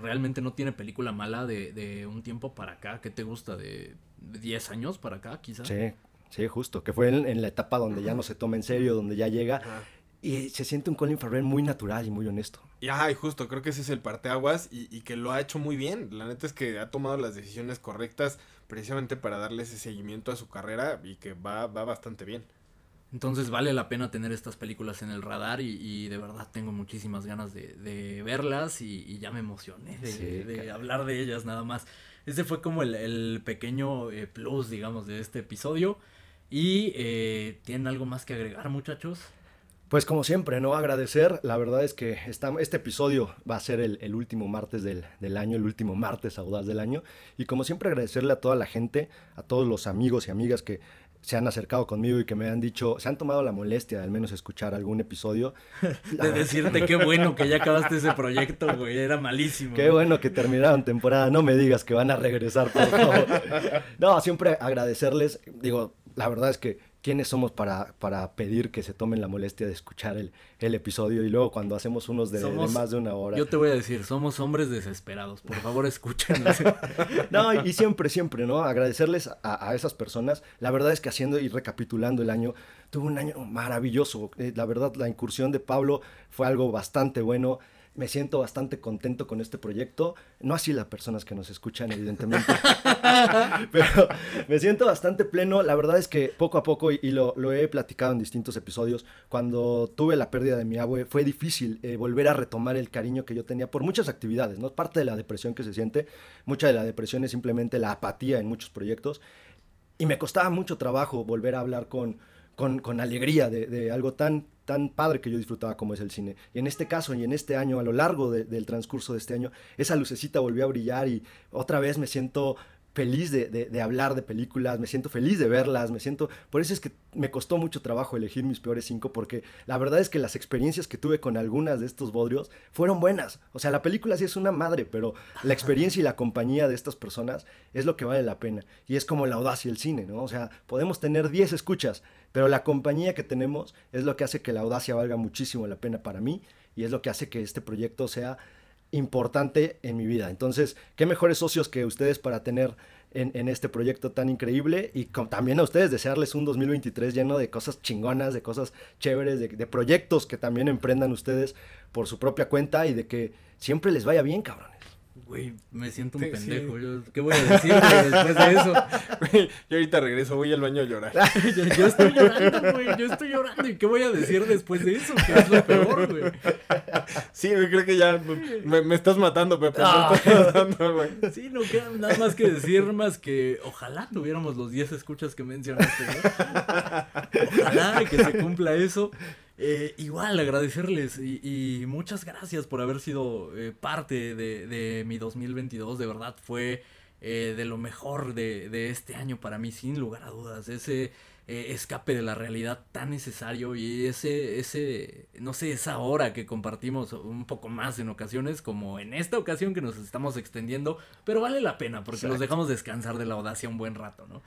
Realmente no tiene película mala de, de un tiempo para acá. ¿Qué te gusta? ¿De 10 años para acá, quizás? Sí, sí, justo. Que fue en, en la etapa donde ya no se toma en serio, donde ya llega. Ajá. Y se siente un Colin Farrell muy natural y muy honesto. Y ajá, y justo, creo que ese es el parteaguas y, y que lo ha hecho muy bien. La neta es que ha tomado las decisiones correctas precisamente para darle ese seguimiento a su carrera y que va, va bastante bien. Entonces vale la pena tener estas películas en el radar y, y de verdad tengo muchísimas ganas de, de verlas y, y ya me emocioné de, Sí, de cara. hablar de ellas nada más. Este fue como el, el pequeño eh, plus, digamos, de este episodio. Y eh, ¿tienen algo más que agregar, muchachos? Pues como siempre, ¿no? Agradecer. La verdad es que esta- este episodio va a ser el, el último martes del, del año, el último martes audaz del año. Y como siempre agradecerle a toda la gente, a todos los amigos y amigas que se han acercado conmigo y que me han dicho, se han tomado la molestia de al menos escuchar algún episodio. De decirte qué bueno que ya acabaste ese proyecto, güey, era malísimo. Qué bueno que terminaron temporada. No me digas que van a regresar, por favor. No, siempre agradecerles. Digo, la verdad es que quiénes somos para, para pedir que se tomen la molestia de escuchar el, el episodio y luego cuando hacemos unos de, más de una hora. Yo te voy a decir, somos hombres desesperados. Por favor, escúchenlos. No, y, y siempre, siempre, ¿no? Agradecerles a, a esas personas. La verdad es que haciendo y recapitulando el año, tuve un año maravilloso. Eh, la verdad, la incursión de Pablo fue algo bastante bueno. Me siento bastante contento con este proyecto. No así las personas que nos escuchan, evidentemente. Pero me siento bastante pleno. La verdad es que poco a poco, y, y lo, lo he platicado en distintos episodios, cuando tuve la pérdida de mi abue, fue difícil eh, volver a retomar el cariño que yo tenía por muchas actividades, ¿no? Parte de la depresión que se siente, mucha de la depresión es simplemente la apatía en muchos proyectos. Y me costaba mucho trabajo volver a hablar con, con, con alegría de, de algo tan, tan padre que yo disfrutaba como es el cine. Y en este caso y en este año, a lo largo de- del transcurso de este año, esa lucecita volvió a brillar y otra vez me siento feliz de, de- hablar de películas, me siento feliz de verlas, me siento... Por eso es que me costó mucho trabajo elegir mis peores cinco, porque la verdad es que las experiencias que tuve con algunas de estos bodrios fueron buenas. O sea, la película sí es una madre, pero la experiencia y la compañía de estas personas es lo que vale la pena. Y es como la audacia del cine, ¿no? O sea, podemos tener 10 escuchas, pero la compañía que tenemos es lo que hace que la audacia valga muchísimo la pena para mí y es lo que hace que este proyecto sea importante en mi vida. Entonces, qué mejores socios que ustedes para tener en, este proyecto tan increíble y con- también a ustedes desearles un 2023 lleno de cosas chingonas, de cosas chéveres, de, de proyectos que también emprendan ustedes por su propia cuenta y de que siempre les vaya bien, cabrones. Güey, me siento un sí. pendejo. Yo, ¿Qué voy a decir güey, después de eso? Güey, yo ahorita regreso, voy al baño a llorar. Yo, yo estoy llorando, güey. Yo estoy llorando. ¿Y qué voy a decir después de eso? Que es lo peor, güey. Sí, güey, creo que ya me, me estás matando, Pepe. Ah. Me estás matando, güey. Sí, no queda nada más que decir más que ojalá tuviéramos los 10 escuchas que mencionaste, ¿no? Ojalá que se cumpla eso. Eh, igual agradecerles y, y muchas gracias por haber sido eh, parte de, de mi 2022. De verdad fue eh, de lo mejor de, de este año para mí, sin lugar a dudas. Ese eh, escape de la realidad tan necesario y ese, ese, no sé, esa hora que compartimos un poco más en ocasiones, como en esta ocasión que nos estamos extendiendo, pero vale la pena porque nos dejamos descansar de la audacia un buen rato, ¿no?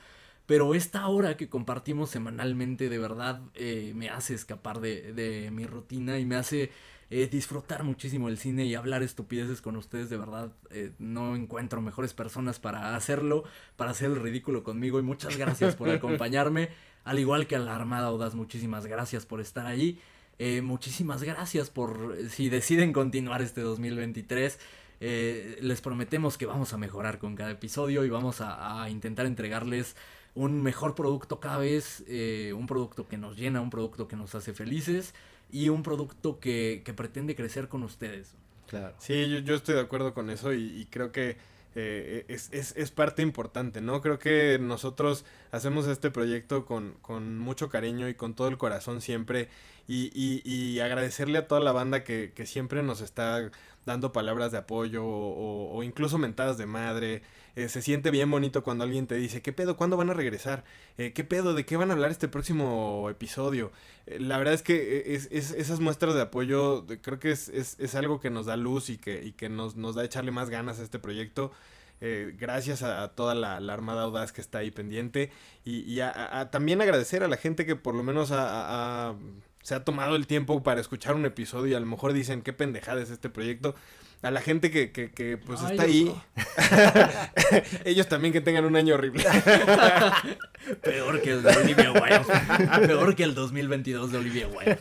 Pero esta hora que compartimos semanalmente de verdad eh, me hace escapar de, de mi rutina y me hace eh, disfrutar muchísimo el cine y hablar estupideces con ustedes. De verdad, eh, no encuentro mejores personas para hacerlo, para hacer el ridículo conmigo. Y muchas gracias por acompañarme. Al igual que a la Armada Audaz, muchísimas gracias por estar allí. Eh, muchísimas gracias por si deciden continuar este 2023. eh, les prometemos que vamos a mejorar con cada episodio y vamos a, a intentar entregarles un mejor producto cada vez, eh, un producto que nos llena, un producto que nos hace felices y un producto que, que pretende crecer con ustedes. Claro. Sí, yo, yo estoy de acuerdo con eso y, y creo que eh, es, es- es parte importante, ¿no? Creo que nosotros hacemos este proyecto con, con mucho cariño y con todo el corazón siempre y, y- y agradecerle a toda la banda que, que siempre nos está dando palabras de apoyo o, o- incluso mentadas de madre. Eh, se siente bien bonito cuando alguien te dice, ¿qué pedo? ¿Cuándo van a regresar? Eh, ¿Qué pedo? ¿De qué van a hablar este próximo episodio? Eh, la verdad es que es, es- esas muestras de apoyo creo que es, es- es algo que nos da luz y que, y que nos, nos da echarle más ganas a este proyecto. Eh, gracias a, toda la, la Armada Audaz que está ahí pendiente. Y, y a- a- también agradecer a la gente que por lo menos se ha tomado el tiempo para escuchar un episodio y a lo mejor dicen qué pendejada es este proyecto. A la gente que, que, que, pues Ay, está ahí. Ellos también que tengan un año horrible. Peor que el de Olivia Wilde. Peor que el 2022 de Olivia Wilde.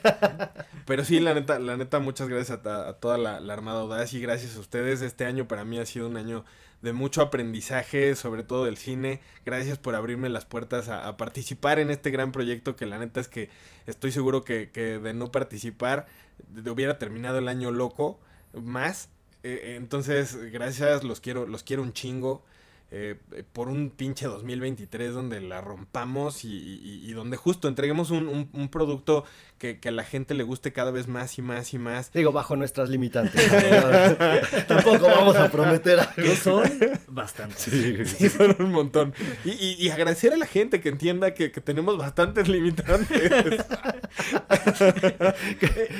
Pero sí, la neta, la neta, muchas gracias a, toda la, la Armada Audaz y gracias a ustedes. Este año para mí ha sido un año de mucho aprendizaje, sobre todo del cine. Gracias por abrirme las puertas a, a participar en este gran proyecto que la neta es que estoy seguro que, que de no participar de- hubiera terminado el año loco más. Eh, entonces, gracias, los quiero, los quiero un chingo. Eh, eh, por un pinche 2023 donde la rompamos y, y- y donde justo entreguemos un, un- un producto que, que a la gente le guste cada vez más y más y más. Digo, bajo nuestras limitantes. Tampoco vamos a prometer algo. Que son bastantes. Sí, Sí, son un montón. Y, y- y agradecer a la gente que entienda que, que tenemos bastantes limitantes.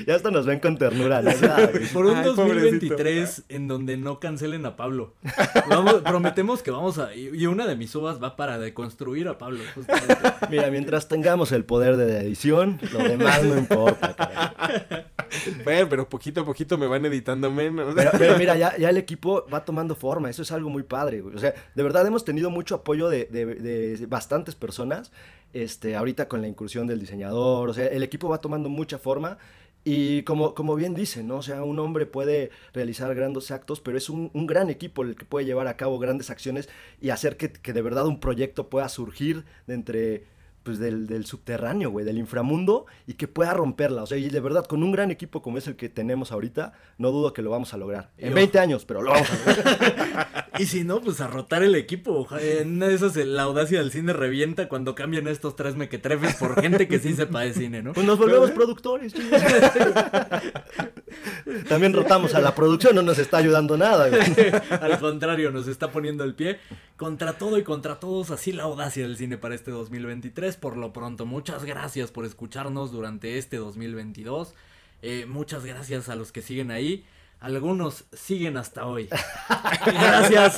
Ya hasta nos ven con ternura. Por un Ay, 2023 en donde no cancelen a Pablo. Vamos- prometemos que vamos a. Y una de mis uvas va para deconstruir a Pablo. justamente. Mira, mientras tengamos el poder de la edición, lo demás no importa. bueno, pero poquito a poquito me van editando menos. Pero, pero mira, ya, ya el equipo va tomando forma, eso es algo muy padre, güey. O sea, de verdad hemos tenido mucho apoyo de, de- de bastantes personas, este, ahorita con la incursión del diseñador, o sea, el equipo va tomando mucha forma y como, como bien dicen, ¿no? O sea, un hombre puede realizar grandes actos, pero es un, un gran equipo el que puede llevar a cabo grandes acciones y hacer que, que de verdad un proyecto pueda surgir de entre pues del, del subterráneo, güey, del inframundo y que pueda romperla. O sea, y de verdad, con un gran equipo como es el que tenemos ahorita, no dudo que lo vamos a lograr. En Yo- 20 años, pero lo vamos a lograr. Y si no, pues a rotar el equipo. En una de esas eh, la audacia del cine revienta cuando cambian estos tres mequetrefes por gente que sí sepa de cine, ¿no? Pues nos volvemos productores. También rotamos a la producción, no nos está ayudando nada. güey. Al contrario, nos está poniendo el pie contra todo y contra todos. Así la audacia del cine para este 2023. Por lo pronto, muchas gracias por escucharnos durante este 2022. Eh, muchas gracias a los que siguen ahí. Algunos siguen hasta hoy. Gracias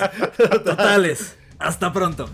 totales. Hasta pronto.